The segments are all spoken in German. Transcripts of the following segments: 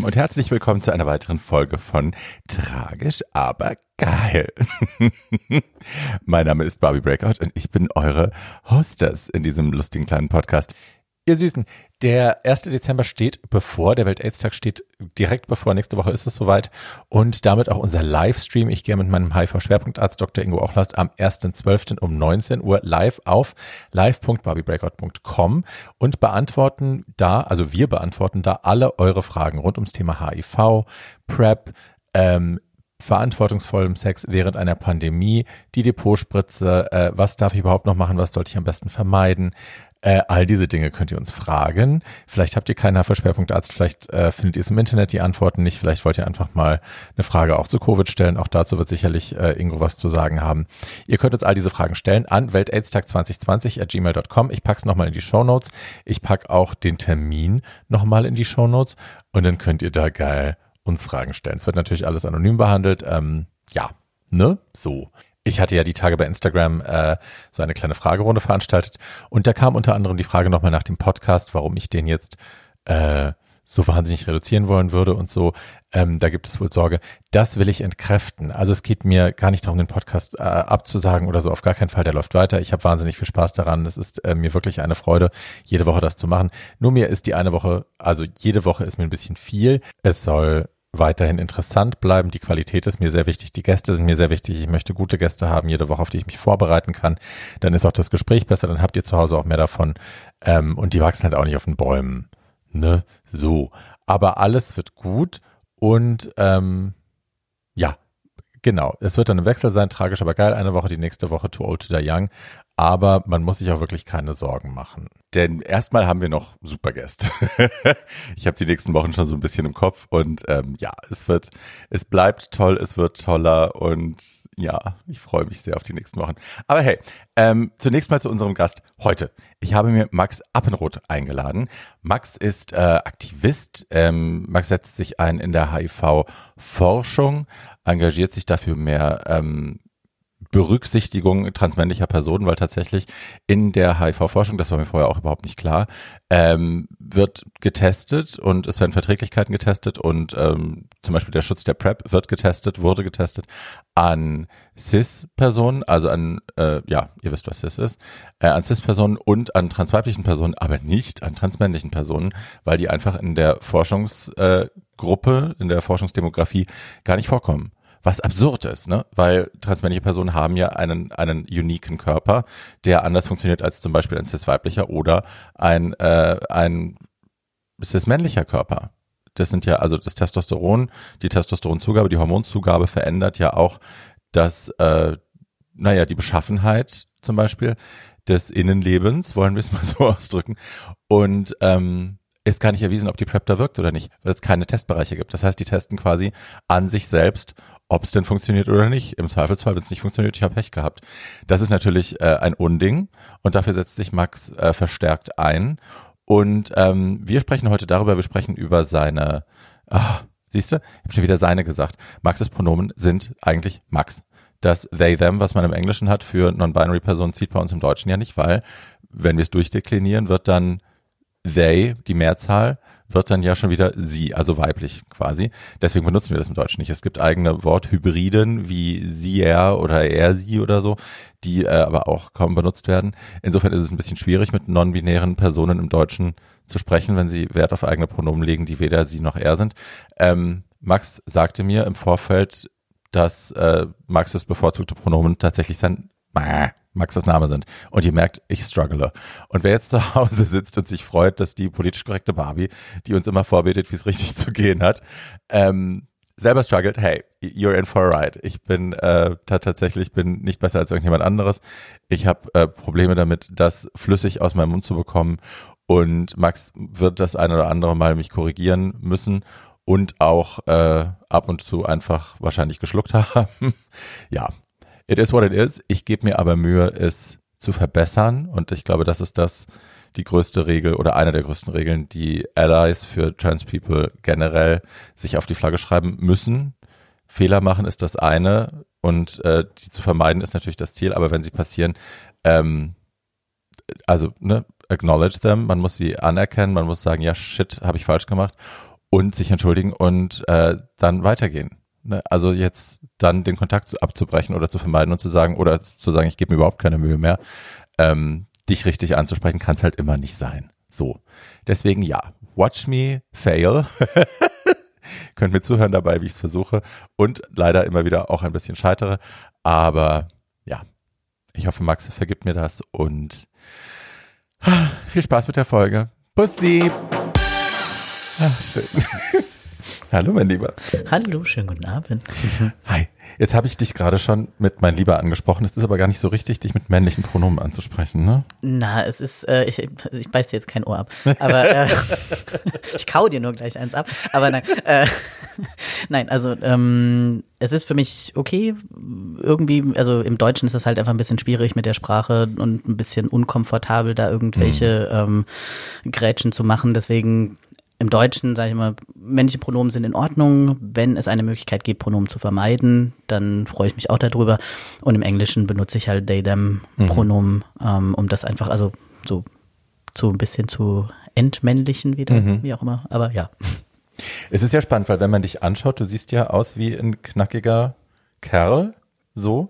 Lieben, und herzlich willkommen zu einer weiteren Folge von Tragisch, aber geil. mein Name ist Barbie Breakout und ich bin eure Hostess in diesem lustigen kleinen Podcast. Ihr Süßen, der 1. Dezember steht bevor, der Welt-Aids-Tag steht direkt bevor, nächste Woche ist es soweit und damit auch unser Livestream. Ich gehe mit meinem HIV-Schwerpunktarzt Dr. Ingo Ochlast am 1.12. um 19 Uhr live auf live.barbiebreakout.com und beantworten da, also wir beantworten da alle eure Fragen rund ums Thema HIV, PrEP, ähm, verantwortungsvollem Sex während einer Pandemie, die Depotspritze, äh, was darf ich überhaupt noch machen, was sollte ich am besten vermeiden, äh, all diese Dinge könnt ihr uns fragen. Vielleicht habt ihr keinen HIV-Schwerpunktarzt, vielleicht äh, findet ihr es im Internet die Antworten nicht. Vielleicht wollt ihr einfach mal eine Frage auch zu Covid stellen. Auch dazu wird sicherlich äh, Ingo was zu sagen haben. Ihr könnt uns all diese Fragen stellen an weltaidstag2020 at gmail.com. Ich pack's nochmal in die Show Notes. Ich pack auch den Termin nochmal in die Show Notes und dann könnt ihr da geil uns Fragen stellen. Es wird natürlich alles anonym behandelt. Ähm, ja, ne? So. Ich hatte ja die Tage bei Instagram äh, so eine kleine Fragerunde veranstaltet und da kam unter anderem die Frage nochmal nach dem Podcast, warum ich den jetzt äh, so wahnsinnig reduzieren wollen würde und so. Ähm, da gibt es wohl Sorge. Das will ich entkräften. Also es geht mir gar nicht darum, den Podcast äh, abzusagen oder so. Auf gar keinen Fall. Der läuft weiter. Ich habe wahnsinnig viel Spaß daran. Es ist äh, mir wirklich eine Freude, jede Woche das zu machen. Nur mir ist die eine Woche, also jede Woche ist mir ein bisschen viel. Es soll weiterhin interessant bleiben. Die Qualität ist mir sehr wichtig. Die Gäste sind mir sehr wichtig. Ich möchte gute Gäste haben, jede Woche, auf die ich mich vorbereiten kann. Dann ist auch das Gespräch besser. Dann habt ihr zu Hause auch mehr davon. Ähm, und die wachsen halt auch nicht auf den Bäumen. Ne? So. Aber alles wird gut. Und ähm, ja, genau. Es wird dann ein Wechsel sein. Tragisch, aber geil. Eine Woche, die nächste Woche Too Old to Die Young. Aber man muss sich auch wirklich keine Sorgen machen. Denn erstmal haben wir noch super Gäste. ich habe die nächsten Wochen schon so ein bisschen im Kopf und ähm, ja, es wird, es bleibt toll, es wird toller und ja, ich freue mich sehr auf die nächsten Wochen. Aber hey, ähm, zunächst mal zu unserem Gast heute. Ich habe mir Max Appenroth eingeladen. Max ist äh, Aktivist. Ähm, Max setzt sich ein in der HIV-Forschung, engagiert sich dafür mehr ähm, Berücksichtigung transmännlicher Personen, weil tatsächlich in der HIV-Forschung, das war mir vorher auch überhaupt nicht klar, ähm, wird getestet und es werden Verträglichkeiten getestet und ähm, zum Beispiel der Schutz der PrEP wird getestet, wurde getestet an CIS-Personen, also an, äh, ja, ihr wisst, was CIS ist, äh, an CIS-Personen und an transweiblichen Personen, aber nicht an transmännlichen Personen, weil die einfach in der Forschungsgruppe, äh, in der Forschungsdemografie gar nicht vorkommen was absurd ist, ne? Weil transmännliche Personen haben ja einen, einen uniken Körper, der anders funktioniert als zum Beispiel ein cis-weiblicher oder ein, äh, ein cis-männlicher Körper. Das sind ja, also das Testosteron, die Testosteronzugabe, die Hormonzugabe verändert ja auch das, äh, naja, die Beschaffenheit zum Beispiel des Innenlebens, wollen wir es mal so ausdrücken. Und ähm, ist gar nicht erwiesen, ob die PrEP da wirkt oder nicht, weil es keine Testbereiche gibt. Das heißt, die testen quasi an sich selbst, ob es denn funktioniert oder nicht. Im Zweifelsfall, wenn es nicht funktioniert, ich habe Pech gehabt. Das ist natürlich äh, ein Unding und dafür setzt sich Max äh, verstärkt ein. Und ähm, wir sprechen heute darüber, wir sprechen über seine, ah, siehst du, ich habe schon wieder seine gesagt. Maxes Pronomen sind eigentlich Max. Das they, them, was man im Englischen hat für non-binary Personen, zieht bei uns im Deutschen ja nicht, weil wenn wir es durchdeklinieren, wird dann they, die Mehrzahl, wird dann ja schon wieder sie, also weiblich quasi. Deswegen benutzen wir das im Deutschen nicht. Es gibt eigene Worthybriden wie sie, er oder er, sie oder so, die äh, aber auch kaum benutzt werden. Insofern ist es ein bisschen schwierig, mit non-binären Personen im Deutschen zu sprechen, wenn sie Wert auf eigene Pronomen legen, die weder sie noch er sind. Ähm, Max sagte mir im Vorfeld, dass äh, Maxes bevorzugte Pronomen tatsächlich sein Maxes Name sind. Und ihr merkt, ich struggle. Und wer jetzt zu Hause sitzt und sich freut, dass die politisch korrekte Barbie, die uns immer vorbetet, wie es richtig zu gehen hat, ähm, selber struggelt, hey, you're in for a ride. Ich bin äh, tatsächlich bin nicht besser als irgendjemand anderes. Ich habe äh, Probleme damit, das flüssig aus meinem Mund zu bekommen. Und Max wird das ein oder andere Mal mich korrigieren müssen und auch äh, ab und zu einfach wahrscheinlich geschluckt haben. ja, It is what it is. Ich gebe mir aber Mühe, es zu verbessern. Und ich glaube, das ist das, die größte Regel oder eine der größten Regeln, die Allies für Trans People generell sich auf die Flagge schreiben müssen. Fehler machen ist das eine und äh, die zu vermeiden ist natürlich das Ziel, aber wenn sie passieren, ähm, also ne, acknowledge them, man muss sie anerkennen, man muss sagen, ja, shit, habe ich falsch gemacht und sich entschuldigen und äh, dann weitergehen. Ne? Also jetzt dann den Kontakt zu, abzubrechen oder zu vermeiden und zu sagen, oder zu sagen, ich gebe mir überhaupt keine Mühe mehr, ähm, dich richtig anzusprechen, kann es halt immer nicht sein. So. Deswegen ja, watch me fail. Könnt mir zuhören dabei, wie ich es versuche und leider immer wieder auch ein bisschen scheitere. Aber ja, ich hoffe, Max vergibt mir das und viel Spaß mit der Folge. Pussy! Ach, schön. Hallo, mein Lieber. Hallo, schönen guten Abend. Hi. Jetzt habe ich dich gerade schon mit mein Lieber angesprochen. Es ist aber gar nicht so richtig, dich mit männlichen Pronomen anzusprechen, ne? Na, es ist, äh, ich, ich beiß dir jetzt kein Ohr ab, aber äh, ich kau dir nur gleich eins ab. Aber nein, äh, nein, also ähm, es ist für mich okay. Irgendwie, also im Deutschen ist es halt einfach ein bisschen schwierig mit der Sprache und ein bisschen unkomfortabel, da irgendwelche mhm. ähm, Grätschen zu machen. Deswegen im Deutschen, sage ich mal, männliche Pronomen sind in Ordnung. Wenn es eine Möglichkeit gibt, Pronomen zu vermeiden, dann freue ich mich auch darüber. Und im Englischen benutze ich halt they, them mhm. Pronomen, ähm, um das einfach, also so, so ein bisschen zu entmännlichen wieder, mhm. wie auch immer. Aber ja. Es ist ja spannend, weil wenn man dich anschaut, du siehst ja aus wie ein knackiger Kerl, so,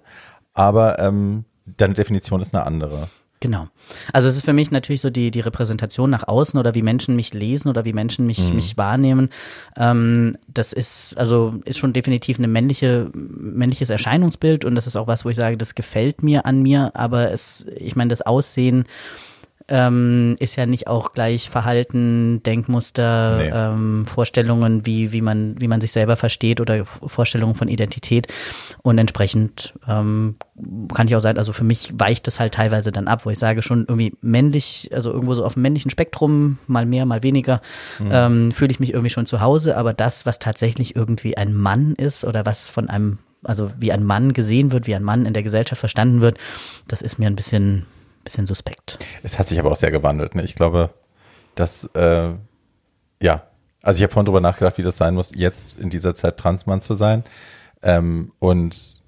aber ähm, deine Definition ist eine andere. Genau. Also es ist für mich natürlich so die, die Repräsentation nach außen oder wie Menschen mich lesen oder wie Menschen mich, mhm. mich wahrnehmen. Ähm, das ist, also ist schon definitiv ein männliche, männliches Erscheinungsbild und das ist auch was, wo ich sage, das gefällt mir an mir, aber es, ich meine, das Aussehen ähm, ist ja nicht auch gleich Verhalten, Denkmuster, nee. ähm, Vorstellungen, wie, wie, man, wie man sich selber versteht oder Vorstellungen von Identität. Und entsprechend ähm, kann ich auch sagen, also für mich weicht das halt teilweise dann ab, wo ich sage schon irgendwie männlich, also irgendwo so auf dem männlichen Spektrum, mal mehr, mal weniger, mhm. ähm, fühle ich mich irgendwie schon zu Hause. Aber das, was tatsächlich irgendwie ein Mann ist oder was von einem also wie ein Mann gesehen wird, wie ein Mann in der Gesellschaft verstanden wird, das ist mir ein bisschen bisschen suspekt. Es hat sich aber auch sehr gewandelt. Ne? Ich glaube, dass, äh, ja, also ich habe vorhin drüber nachgedacht, wie das sein muss, jetzt in dieser Zeit Transmann zu sein. Ähm, und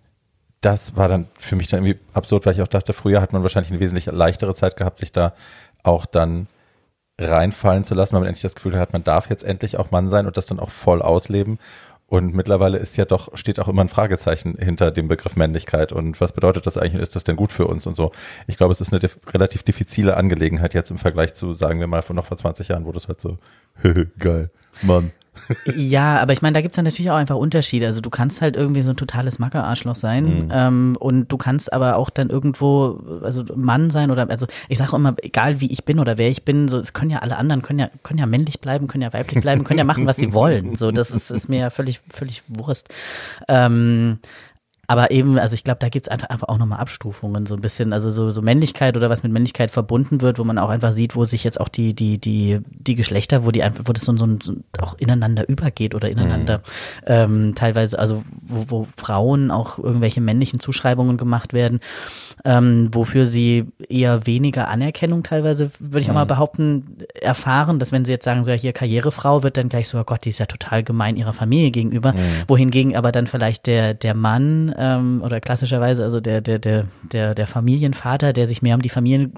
das war dann für mich dann irgendwie absurd, weil ich auch dachte, früher hat man wahrscheinlich eine wesentlich leichtere Zeit gehabt, sich da auch dann reinfallen zu lassen, weil man endlich das Gefühl hat, man darf jetzt endlich auch Mann sein und das dann auch voll ausleben. Und mittlerweile ist ja doch, steht auch immer ein Fragezeichen hinter dem Begriff Männlichkeit. Und was bedeutet das eigentlich? Ist das denn gut für uns und so? Ich glaube, es ist eine def relativ diffizile Angelegenheit jetzt im Vergleich zu, sagen wir mal, von noch vor 20 Jahren, wo das halt so, geil, Mann ja, aber ich meine, da gibt's ja natürlich auch einfach Unterschiede. Also du kannst halt irgendwie so ein totales Mackerarschloch sein mhm. ähm, und du kannst aber auch dann irgendwo, also Mann sein oder, also ich sage immer, egal wie ich bin oder wer ich bin, so es können ja alle anderen, können ja, können ja männlich bleiben, können ja weiblich bleiben, können ja machen, was sie wollen. So, das ist, ist mir ja völlig, völlig Wurst. Ähm, aber eben, also ich glaube, da gibt es einfach auch nochmal Abstufungen, so ein bisschen, also so, so Männlichkeit oder was mit Männlichkeit verbunden wird, wo man auch einfach sieht, wo sich jetzt auch die, die, die, die Geschlechter, wo die einfach, wo das so, so, so auch ineinander übergeht oder ineinander mhm. ähm, teilweise, also wo, wo Frauen auch irgendwelche männlichen Zuschreibungen gemacht werden, ähm, wofür sie eher weniger Anerkennung teilweise, würde ich auch mal mhm. behaupten, erfahren, dass wenn sie jetzt sagen, so ja, hier Karrierefrau wird dann gleich so, oh Gott, die ist ja total gemein ihrer Familie gegenüber, mhm. wohingegen aber dann vielleicht der, der Mann ähm, oder klassischerweise also der, der, der, der, der Familienvater, der sich mehr um die Familien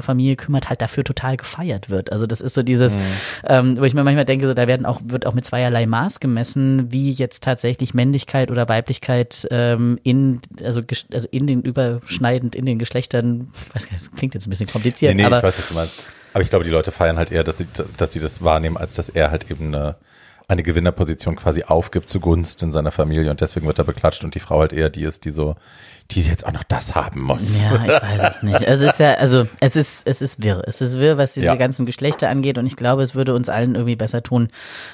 Familie kümmert, halt dafür total gefeiert wird. Also das ist so dieses, mhm. ähm, wo ich mir manchmal denke, so da werden auch, wird auch mit zweierlei Maß gemessen, wie jetzt tatsächlich Männlichkeit oder Weiblichkeit ähm, in, also, also in den überschneidend in den Geschlechtern, ich weiß gar nicht, das klingt jetzt ein bisschen kompliziert. Nee, nee, aber, ich weiß, was du meinst. Aber ich glaube, die Leute feiern halt eher, dass sie, dass sie das wahrnehmen, als dass er halt eben eine eine Gewinnerposition quasi aufgibt zugunsten seiner Familie und deswegen wird er beklatscht und die Frau halt eher die ist, die so, die jetzt auch noch das haben muss. Ja, ich weiß es nicht. Es ist ja, also es ist, es ist wirr. Es ist wirr, was diese ja. ganzen Geschlechter angeht und ich glaube, es würde uns allen irgendwie besser tun,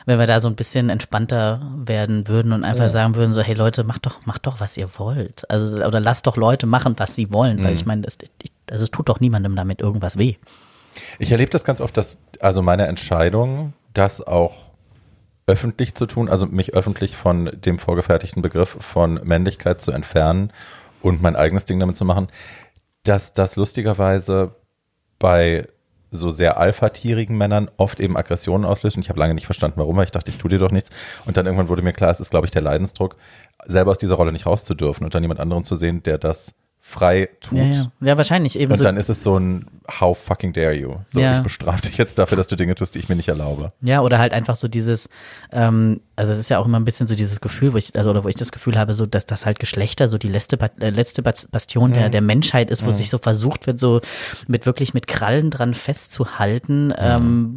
wenn wir da so ein bisschen entspannter werden würden und einfach ja. sagen würden, so, hey Leute, macht doch, macht doch, was ihr wollt. Also, oder lasst doch Leute machen, was sie wollen, weil mhm. ich meine, das, also es tut doch niemandem damit irgendwas weh. Ich erlebe das ganz oft, dass also meine Entscheidung, das auch öffentlich zu tun, also mich öffentlich von dem vorgefertigten Begriff von Männlichkeit zu entfernen und mein eigenes Ding damit zu machen, dass das lustigerweise bei so sehr alpha-tierigen Männern oft eben Aggressionen auslöst. Und ich habe lange nicht verstanden, warum, weil ich dachte, ich tue dir doch nichts. Und dann irgendwann wurde mir klar, es ist, glaube ich, der Leidensdruck, selber aus dieser Rolle nicht rauszudürfen und dann jemand anderen zu sehen, der das frei tut. Ja, ja. ja wahrscheinlich eben. Und so dann ist es so ein, how fucking dare you? So, Ja. ich bestrafe dich jetzt dafür, dass du Dinge tust, die ich mir nicht erlaube. Ja, oder halt einfach so dieses, ähm, also es ist ja auch immer ein bisschen so dieses Gefühl, wo ich, also oder wo ich das Gefühl habe, so dass das halt Geschlechter so die letzte, äh, letzte Bas- Bastion der, der Menschheit ist, wo sich so versucht wird, so mit wirklich mit Krallen dran festzuhalten. Ähm,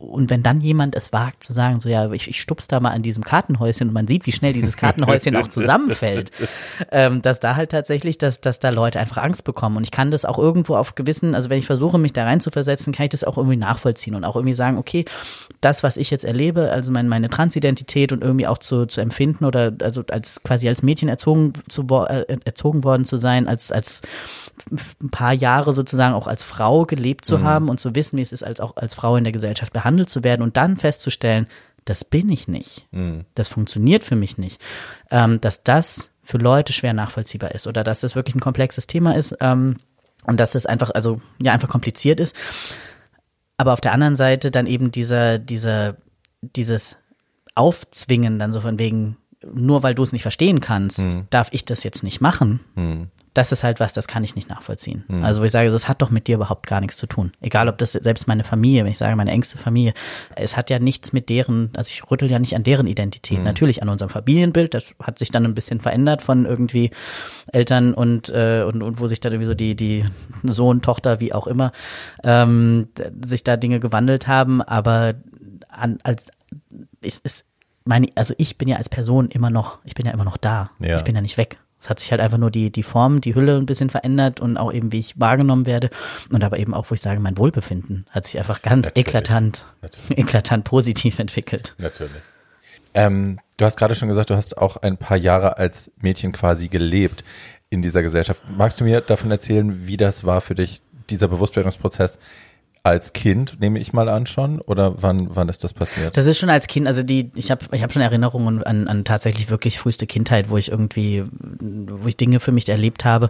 und wenn dann jemand es wagt zu sagen, so ja, ich, ich stups da mal an diesem Kartenhäuschen und man sieht, wie schnell dieses Kartenhäuschen auch zusammenfällt, ähm, dass da halt tatsächlich, dass, dass da Leute einfach Angst bekommen. Und ich kann das auch irgendwo auf gewissen, also wenn ich versuche, mich da rein zu versetzen, kann ich das auch irgendwie nachvollziehen und auch irgendwie sagen, okay, das, was ich jetzt erlebe, also mein, meine Transidentität und irgendwie auch zu, zu empfinden oder also als quasi als Mädchen erzogen zu äh, erzogen worden zu sein, als, als ein paar Jahre sozusagen auch als Frau gelebt zu haben und zu wissen, wie es ist, als auch als Frau in der Gesellschaft behandelt zu werden und dann festzustellen, das bin ich nicht. Das funktioniert für mich nicht. Ähm, dass das für Leute schwer nachvollziehbar ist oder dass das wirklich ein komplexes Thema ist ähm, und dass es einfach, also ja, einfach kompliziert ist. Aber auf der anderen Seite dann eben dieser, dieser, dieses Aufzwingen dann so von wegen, nur weil du es nicht verstehen kannst, darf ich das jetzt nicht machen. Das ist halt was, das kann ich nicht nachvollziehen. Also wo ich sage, das hat doch mit dir überhaupt gar nichts zu tun. Egal, ob das selbst meine Familie, wenn ich sage meine engste Familie, es hat ja nichts mit deren, also ich rüttel ja nicht an deren Identität. Natürlich an unserem Familienbild, das hat sich dann ein bisschen verändert von irgendwie Eltern und, äh, und, und wo sich dann irgendwie so die, die Sohn, Tochter, wie auch immer, ähm, sich da Dinge gewandelt haben, aber an, als, ist, ist meine, also ich bin ja als Person immer noch, ich bin ja immer noch da. Ja. Ich bin ja nicht weg. Es hat sich halt einfach nur die, die Form, die Hülle ein bisschen verändert und auch eben, wie ich wahrgenommen werde. Und aber eben auch, wo ich sage, mein Wohlbefinden hat sich einfach ganz Natürlich. eklatant, Natürlich. eklatant positiv entwickelt. Natürlich. Ähm, du hast gerade schon gesagt, du hast auch ein paar Jahre als Mädchen quasi gelebt in dieser Gesellschaft. Magst du mir davon erzählen, wie das war für dich, dieser Bewusstwerdungsprozess als Kind, nehme ich mal an schon? Oder wann, wann ist das passiert? Das ist schon als Kind, also die, ich habe ich hab schon Erinnerungen an, an tatsächlich wirklich früheste Kindheit, wo ich irgendwie, wo ich Dinge für mich erlebt habe,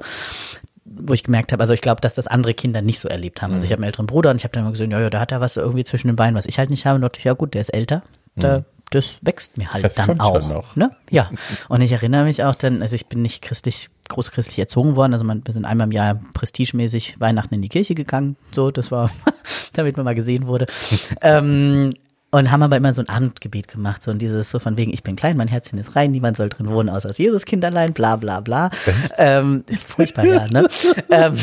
wo ich gemerkt habe, also ich glaube, dass das andere Kinder nicht so erlebt haben. Also Mhm. ich habe einen älteren Bruder und ich habe dann immer gesehen, ja, ja, da hat er was irgendwie zwischen den Beinen, was ich halt nicht habe. Und dachte ich, ja gut, der ist älter, da, das wächst mir halt. Das dann auch. Ne? Ja. Und ich erinnere mich auch dann, also ich bin nicht christlich, großchristlich erzogen worden. Also man, wir sind einmal im Jahr prestigemäßig Weihnachten in die Kirche gegangen. So, das war, damit man mal gesehen wurde. ähm, und haben aber immer so ein Abendgebet gemacht, so und dieses so von wegen, ich bin klein, mein Herzchen ist rein, niemand soll drin wohnen, außer das Jesuskind allein, bla bla bla. Ähm, furchtbar, ja, ne? ähm,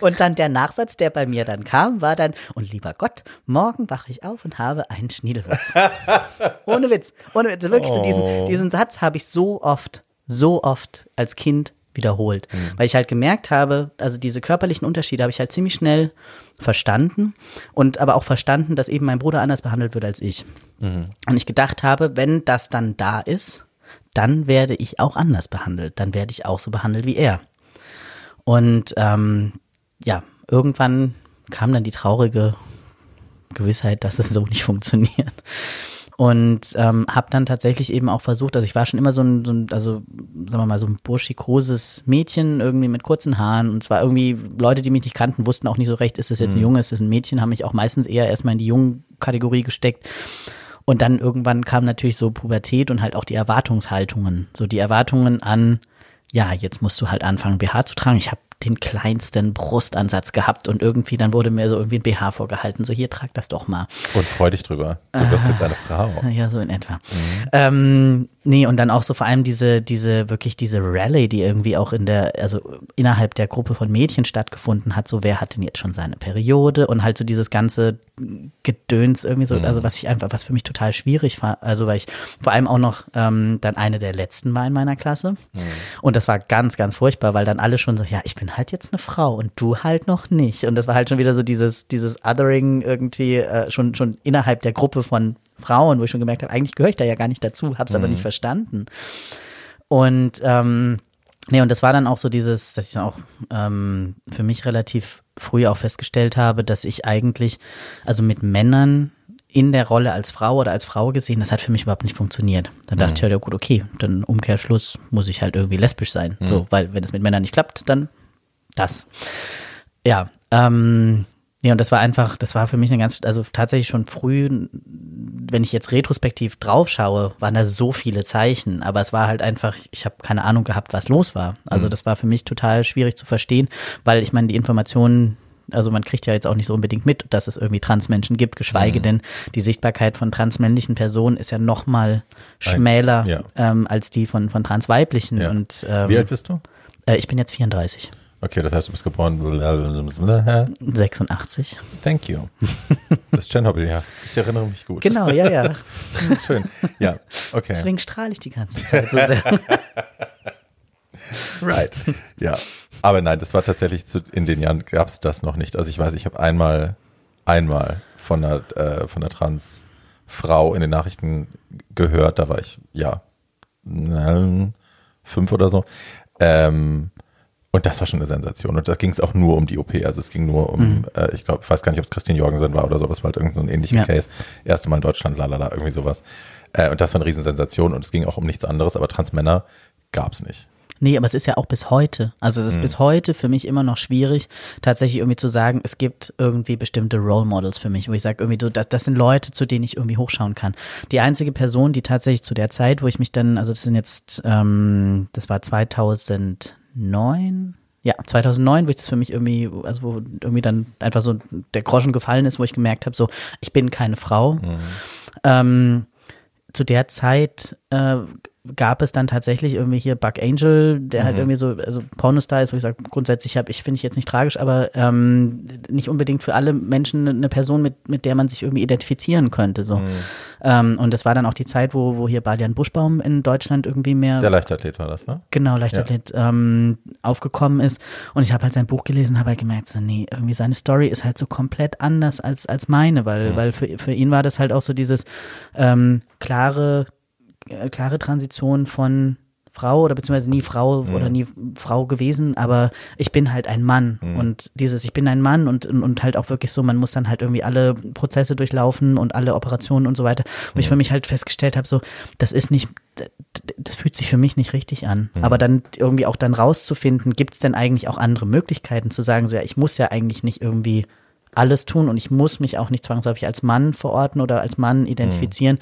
und dann der Nachsatz, der bei mir dann kam, war dann, und lieber Gott, morgen wache ich auf und habe einen Schniedelwurz. ohne Witz, ohne Witz, wirklich so diesen, diesen Satz habe ich so oft, so oft als Kind wiederholt, weil ich halt gemerkt habe, also diese körperlichen Unterschiede habe ich halt ziemlich schnell verstanden und aber auch verstanden, dass eben mein Bruder anders behandelt wird als ich. Und ich gedacht habe, wenn das dann da ist, dann werde ich auch anders behandelt, dann werde ich auch so behandelt wie er. Und ähm, ja, irgendwann kam dann die traurige Gewissheit, dass es so nicht funktioniert. Und ähm, habe dann tatsächlich eben auch versucht, also ich war schon immer so ein, so ein, also sagen wir mal, so ein burschikoses Mädchen, irgendwie mit kurzen Haaren. Und zwar irgendwie Leute, die mich nicht kannten, wussten auch nicht so recht, ist es jetzt ein Junge, ist es ein Mädchen, haben mich auch meistens eher erstmal in die jungen Kategorie gesteckt. Und dann irgendwann kam natürlich so Pubertät und halt auch die Erwartungshaltungen. So die Erwartungen an, ja, jetzt musst du halt anfangen, BH zu tragen. Ich habe den kleinsten Brustansatz gehabt und irgendwie, dann wurde mir so irgendwie ein BH vorgehalten. So, hier, trag das doch mal. Und freu dich drüber. Du wirst jetzt eine Frau. Ja, so in etwa. Ähm, nee, und dann auch so vor allem diese, diese, wirklich diese Rallye, die irgendwie auch in der, also innerhalb der Gruppe von Mädchen stattgefunden hat, so wer hat denn jetzt schon seine Periode und halt so dieses ganze Gedöns irgendwie so, also was ich einfach, was für mich total schwierig war, also weil ich vor allem auch noch ähm, dann eine der letzten war in meiner Klasse und das war ganz, ganz furchtbar, weil dann alle schon so, ja, ich bin halt jetzt eine Frau und du halt noch nicht und das war halt schon wieder so dieses, dieses Othering irgendwie äh, schon, schon innerhalb der Gruppe von Frauen, wo ich schon gemerkt habe, eigentlich gehöre ich da ja gar nicht dazu, habe es aber nicht verstanden. Und ähm, nee, und das war dann auch so dieses, dass ich dann auch ähm, für mich relativ früh auch festgestellt habe, dass ich eigentlich, also mit Männern in der Rolle als Frau oder als Frau gesehen, das hat für mich überhaupt nicht funktioniert. Dann dachte ich halt, ja gut, okay, dann Umkehrschluss muss ich halt irgendwie lesbisch sein. So, weil wenn es mit Männern nicht klappt, dann das. Ja, ähm, Ja, und das war einfach, das war für mich eine ganz, also tatsächlich schon früh, wenn ich jetzt retrospektiv drauf schaue, waren da so viele Zeichen, aber es war halt einfach, ich habe keine Ahnung gehabt, was los war. Also Mhm. das war für mich total schwierig zu verstehen, weil ich meine, die Informationen, also man kriegt ja jetzt auch nicht so unbedingt mit, dass es irgendwie Transmenschen gibt, geschweige Mhm. denn die Sichtbarkeit von transmännlichen Personen ist ja noch mal schmäler ja. ähm, als die von, von transweiblichen. Ja. Und ähm, Wie alt bist du? äh, ich bin jetzt 34, Okay, das heißt, du bist geboren. 86. Thank you. Das Tschernobyl, ja. Ich erinnere mich gut. Genau, ja, ja. Schön. Ja, okay. Deswegen strahle ich die ganze Zeit so sehr. Right. Ja. Aber nein, das war tatsächlich zu, in den Jahren gab es das noch nicht. Also ich weiß, ich habe einmal, einmal von einer, äh, von einer Transfrau in den Nachrichten gehört, da war ich, ja, fünf oder so. Ähm, und das war schon eine Sensation. Und da ging es auch nur um die OP. Also es ging nur um, äh, ich glaube, ich weiß gar nicht, ob es Christine Jorgensen war oder so, aber es war halt irgendein so ein ähnlicher Ja. Case. Erste Mal in Deutschland, lalala, irgendwie sowas. Äh, und das war eine Riesensensation und es ging auch um nichts anderes, aber Transmänner gab's nicht. Nee, aber es ist ja auch bis heute. Also es ist Mhm. bis heute für mich immer noch schwierig, tatsächlich irgendwie zu sagen, es gibt irgendwie bestimmte Role Models für mich, wo ich sage, irgendwie so, das, das sind Leute, zu denen ich irgendwie hochschauen kann. Die einzige Person, die tatsächlich zu der Zeit, wo ich mich dann, also das sind jetzt, ähm, das war 2009, ja, 2009, wo ich das für mich irgendwie, also wo irgendwie dann einfach so der Groschen gefallen ist, wo ich gemerkt habe, so, ich bin keine Frau. Ähm, zu der Zeit äh, gab es dann tatsächlich irgendwie hier Buck Angel, der halt irgendwie so, also Pornostar ist, wo ich sage, grundsätzlich habe ich, finde ich jetzt nicht tragisch, aber ähm, nicht unbedingt für alle Menschen eine Person, mit, mit der man sich irgendwie identifizieren könnte. So. Ähm, und das war dann auch die Zeit, wo, wo hier Balian Buschbaum in Deutschland irgendwie mehr Der Leichtathlet war das, ne? genau, Leichtathlet ähm, aufgekommen ist. Und ich habe halt sein Buch gelesen, habe halt gemerkt, so, nee, irgendwie seine Story ist halt so komplett anders als, als meine, weil, weil für, für ihn war das halt auch so dieses ähm, klare, klare Transition von Frau oder beziehungsweise nie Frau oder nie Frau gewesen, aber ich bin halt ein Mann. Und dieses ich bin ein Mann und, und und halt auch wirklich so, man muss dann halt irgendwie alle Prozesse durchlaufen und alle Operationen und so weiter, wo ich für mich halt festgestellt habe, so das ist nicht, das fühlt sich für mich nicht richtig an, aber dann irgendwie auch dann rauszufinden, gibt es denn eigentlich auch andere Möglichkeiten zu sagen, so ja, ich muss ja eigentlich nicht irgendwie alles tun und ich muss mich auch nicht zwangsläufig als Mann verorten oder als Mann identifizieren.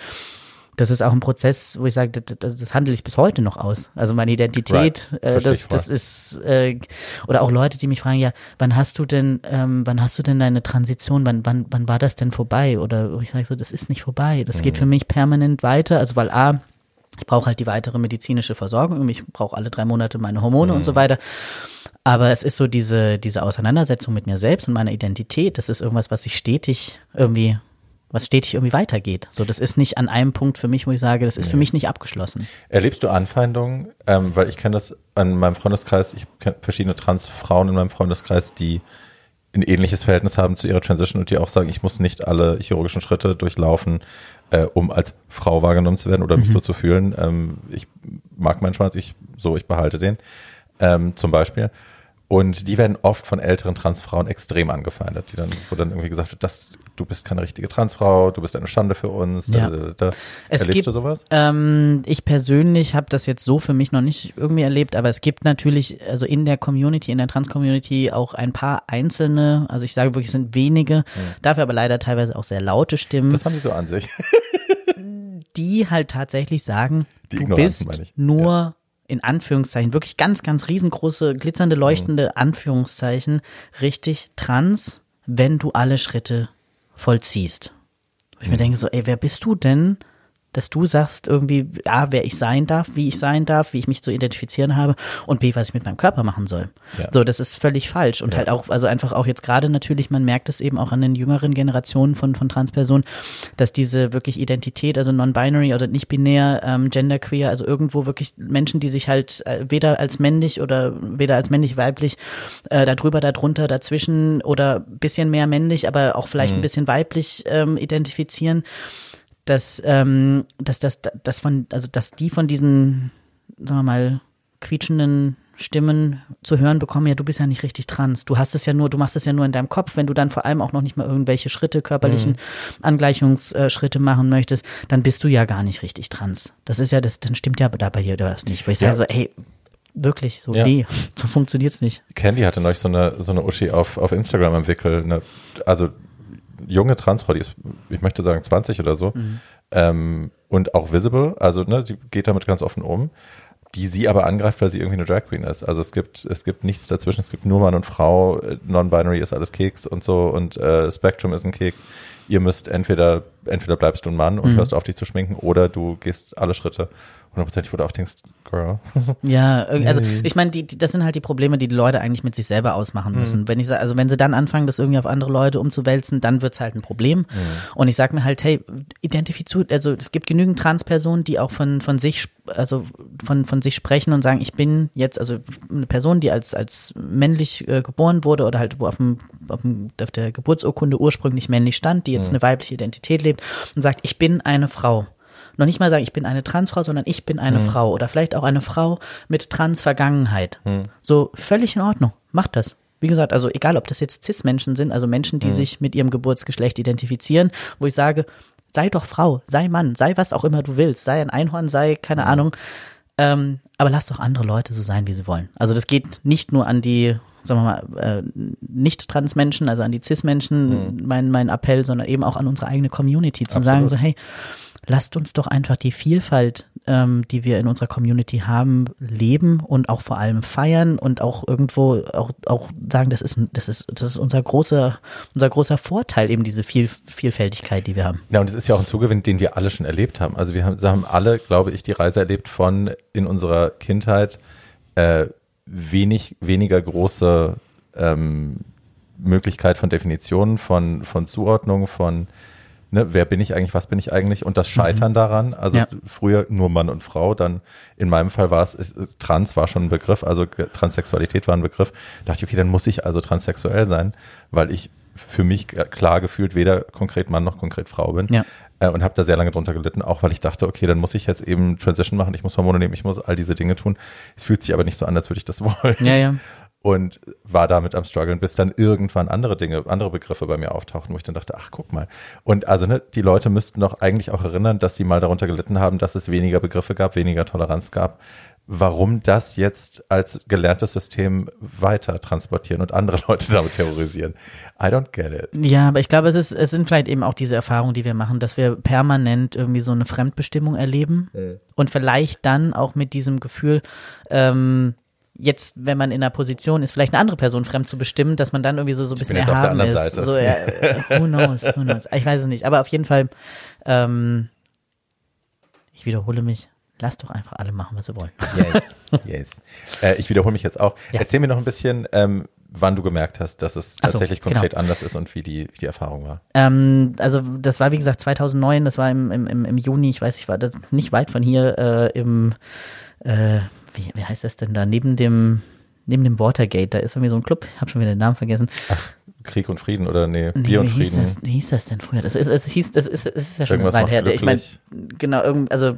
Das ist auch ein Prozess, wo ich sage, das, das, handle ich bis heute noch aus. Also meine Identität, Right. äh, das, das ist äh, oder auch Leute, die mich fragen, ja, wann hast du denn, ähm, wann hast du denn deine Transition, wann, wann, wann war das denn vorbei? Oder wo ich sage so, das ist nicht vorbei. Das geht für mich permanent weiter. Also weil A, ich brauche halt die weitere medizinische Versorgung, ich brauche alle drei Monate meine Hormone und so weiter. Aber es ist so diese, diese Auseinandersetzung mit mir selbst und meiner Identität, das ist irgendwas, was sich stetig irgendwie, was stetig irgendwie weitergeht. So, das ist nicht an einem Punkt für mich, wo ich sage, das ist für mich nicht abgeschlossen. Erlebst du Anfeindungen? Ähm, weil ich kenne das an meinem Freundeskreis, ich kenne verschiedene Transfrauen in meinem Freundeskreis, die ein ähnliches Verhältnis haben zu ihrer Transition und die auch sagen, ich muss nicht alle chirurgischen Schritte durchlaufen, äh, um als Frau wahrgenommen zu werden oder mich so zu fühlen. Ähm, ich mag meinen Schwanz, ich so, ich behalte den, ähm, zum Beispiel. Und die werden oft von älteren Transfrauen extrem angefeindet, die dann, wo dann irgendwie gesagt wird, das, du bist keine richtige Transfrau, du bist eine Schande für uns. Ja. Da, da. Es Erlebst gibt, du sowas? Ähm, ich persönlich habe das jetzt so für mich noch nicht irgendwie erlebt, aber es gibt natürlich, also in der Community, in der Trans-Community auch ein paar einzelne, also ich sage wirklich, es sind wenige, dafür aber leider teilweise auch sehr laute Stimmen, Das haben sie so an sich. die halt tatsächlich sagen, Die du bist nur in Anführungszeichen, wirklich ganz, ganz riesengroße, glitzernde, Mhm. leuchtende Anführungszeichen, richtig trans, wenn du alle Schritte vollziehst. Wo ich mir denke so, ey, wer bist du denn, dass du sagst irgendwie, A, wer ich sein darf, wie ich sein darf, wie ich mich zu identifizieren habe und B, was ich mit meinem Körper machen soll. Ja. So, das ist völlig falsch und halt auch, also einfach auch jetzt gerade natürlich, man merkt es eben auch an den jüngeren Generationen von, von Transpersonen, dass diese wirklich Identität, also non-binary oder nicht binär, ähm, genderqueer, also irgendwo wirklich Menschen, die sich halt äh, weder als männlich oder weder als männlich-weiblich äh, darüber, darunter, dazwischen oder bisschen mehr männlich, aber auch vielleicht ein bisschen weiblich ähm, identifizieren, dass, ähm, dass, dass, dass von, also dass die von diesen, sagen wir mal, quietschenden Stimmen zu hören bekommen, ja, du bist ja nicht richtig trans. Du hast es ja nur, du machst es ja nur in deinem Kopf, wenn du dann vor allem auch noch nicht mal irgendwelche Schritte, körperlichen Angleichungsschritte machen möchtest, dann bist du ja gar nicht richtig trans. Das ist ja das, dann stimmt ja da bei dir was nicht. Weil ich Ja. sage so, hey, Wirklich, so, Ja. nee, so funktioniert's nicht. Candy hatte neulich so eine, so eine Uschi auf, auf Instagram im Wickel. Eine, also junge Transfrau, die ist, ich möchte sagen 20 oder so. Ähm, und auch visible, also ne, sie geht damit ganz offen um. Die sie aber angreift, weil sie irgendwie eine Drag Queen ist. Also es gibt, es gibt nichts dazwischen, es gibt nur Mann und Frau, äh, Non-Binary ist alles Keks und so und äh, Spectrum ist ein Keks. Ihr müsst entweder, entweder bleibst du ein Mann und hörst auf dich zu schminken oder du gehst alle Schritte hundertprozentig, wo du auch denkst, Girl. Ja, also ich meine, die, das sind halt die Probleme, die die Leute eigentlich mit sich selber ausmachen müssen. Wenn ich also wenn sie dann anfangen, das irgendwie auf andere Leute umzuwälzen, dann wird's halt ein Problem. Und ich sag mir halt, hey, identifiziert, also es gibt genügend Transpersonen, die auch von von sich, also von von sich sprechen und sagen, ich bin jetzt also eine Person, die als als männlich äh, geboren wurde oder halt wo auf dem, auf, dem auf der Geburtsurkunde ursprünglich männlich stand, die jetzt eine weibliche Identität lebt und sagt, ich bin eine Frau noch nicht mal sagen, ich bin eine Transfrau, sondern ich bin eine Frau oder vielleicht auch eine Frau mit Trans-Vergangenheit. So völlig in Ordnung. Macht das. Wie gesagt, also egal, ob das jetzt Cis-Menschen sind, also Menschen, die sich mit ihrem Geburtsgeschlecht identifizieren, wo ich sage, sei doch Frau, sei Mann, sei was auch immer du willst, sei ein Einhorn, sei keine Ahnung, ähm, aber lass doch andere Leute so sein, wie sie wollen. Also das geht nicht nur an die, sagen wir mal, äh, nicht-Trans-Menschen, also an die Cis-Menschen, mein, mein Appell, sondern eben auch an unsere eigene Community, zu sagen so, hey, lasst uns doch einfach die Vielfalt, ähm, die wir in unserer Community haben, leben und auch vor allem feiern und auch irgendwo auch, auch sagen, das ist, das ist, das ist unser großer, unser großer Vorteil, eben diese Viel, Vielfältigkeit, die wir haben. Ja, und es ist ja auch ein Zugewinn, den wir alle schon erlebt haben. Also wir haben, haben alle, glaube ich, die Reise erlebt von in unserer Kindheit äh, wenig, weniger große ähm, Möglichkeit von Definitionen, von, von Zuordnung, von ne, wer bin ich eigentlich, was bin ich eigentlich und das Scheitern daran. Also Ja. früher nur Mann und Frau, dann in meinem Fall war es, Trans war schon ein Begriff, also Transsexualität war ein Begriff. Da dachte ich, okay, dann muss ich also transsexuell sein, weil ich für mich klar gefühlt weder konkret Mann noch konkret Frau bin. Ja. Äh, und habe da sehr lange drunter gelitten, auch weil ich dachte, okay, dann muss ich jetzt eben Transition machen, ich muss Hormone nehmen, ich muss all diese Dinge tun. Es fühlt sich aber nicht so an, als würde ich das wollen Ja, ja. Und war damit am struggeln, bis dann irgendwann andere Dinge, andere Begriffe bei mir auftauchten, wo ich dann dachte, ach guck mal. Und also ne, die Leute müssten doch eigentlich auch erinnern, dass sie mal darunter gelitten haben, dass es weniger Begriffe gab, weniger Toleranz gab. Warum das jetzt als gelerntes System weiter transportieren und andere Leute damit terrorisieren? I don't get it. Ja, aber ich glaube, es ist, es sind vielleicht eben auch diese Erfahrungen, die wir machen, dass wir permanent irgendwie so eine Fremdbestimmung erleben und vielleicht dann auch mit diesem Gefühl, ähm, jetzt, wenn man in einer Position ist, vielleicht eine andere Person fremd zu bestimmen, dass man dann irgendwie so, so ein bisschen erhaben ist. Seite. So, ja, who knows, who knows. Ich weiß es nicht. Aber auf jeden Fall, ähm, ich wiederhole mich, lasst doch einfach alle machen, was sie wollen. Yes, yes. Äh, ich wiederhole mich jetzt auch. Ja. Erzähl mir noch ein bisschen, ähm, wann du gemerkt hast, dass es so, tatsächlich genau. konkret anders ist und wie die, wie die Erfahrung war. Ähm, also das war wie gesagt 2009, das war im, im, im, im Juni, ich weiß, ich war das nicht weit von hier äh, im, äh, wie, wie heißt das denn da, neben dem, neben dem Watergate, da ist irgendwie so ein Club, ich habe schon wieder den Namen vergessen. Krieg und Frieden oder nee, Nee, Bier und wie hieß Frieden. das, wie hieß das denn früher? Das ist, es hieß, das ist, es ist ja schon Irgendwas weit her. Ich meine, genau, irgend, also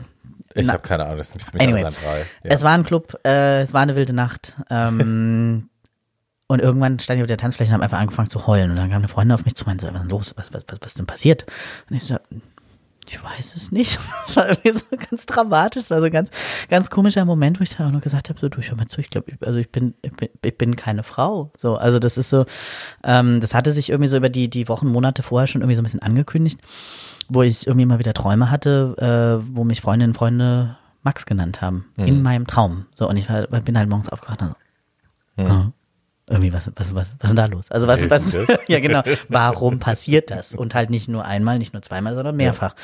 Ich habe keine Ahnung, das ist mich Anyway, drei. Ja. Es war ein Club, äh, es war eine wilde Nacht. Ähm, und irgendwann stand ich auf der Tanzfläche und habe einfach angefangen zu heulen. Und dann kam eine Freundin auf mich zu und meinte, so, was ist los? Was, was, was, was ist denn passiert? Und ich so, ich weiß es nicht. Es war irgendwie so ganz dramatisch. Es war so ein ganz, ganz komischer Moment, wo ich dann auch noch gesagt habe, so, du, ich hör mal zu, ich glaube, also ich bin, ich bin, ich bin keine Frau. So, also das ist so, ähm, das hatte sich irgendwie so über die, die Wochen, Monate vorher schon irgendwie so ein bisschen angekündigt, wo ich irgendwie mal wieder Träume hatte, äh, wo mich Freundinnen und Freunde Max genannt haben. In meinem Traum. So, und ich war, bin halt morgens aufgewacht und so, ah, irgendwie, was, was, was, was ist denn da los? Also was, was, ja genau, warum passiert das? Und halt nicht nur einmal, nicht nur zweimal, sondern mehrfach.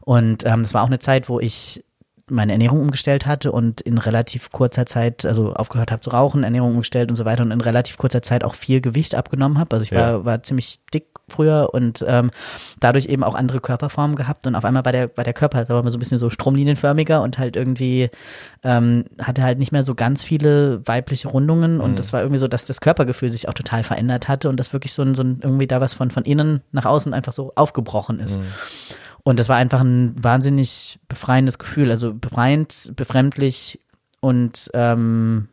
Und ähm, das war auch eine Zeit, wo ich meine Ernährung umgestellt hatte und in relativ kurzer Zeit, also aufgehört habe zu rauchen, Ernährung umgestellt und so weiter und in relativ kurzer Zeit auch viel Gewicht abgenommen habe. Also ich war, Ja. war ziemlich dick früher und ähm, dadurch eben auch andere Körperformen gehabt und auf einmal war der, war der Körper wir mal, so ein bisschen so stromlinienförmiger und halt irgendwie ähm, hatte halt nicht mehr so ganz viele weibliche Rundungen und das war irgendwie so, dass das Körpergefühl sich auch total verändert hatte und das wirklich so ein, so ein irgendwie da was von, von innen nach außen einfach so aufgebrochen ist. Und das war einfach ein wahnsinnig befreiendes Gefühl, also befreiend, befremdlich und ähm,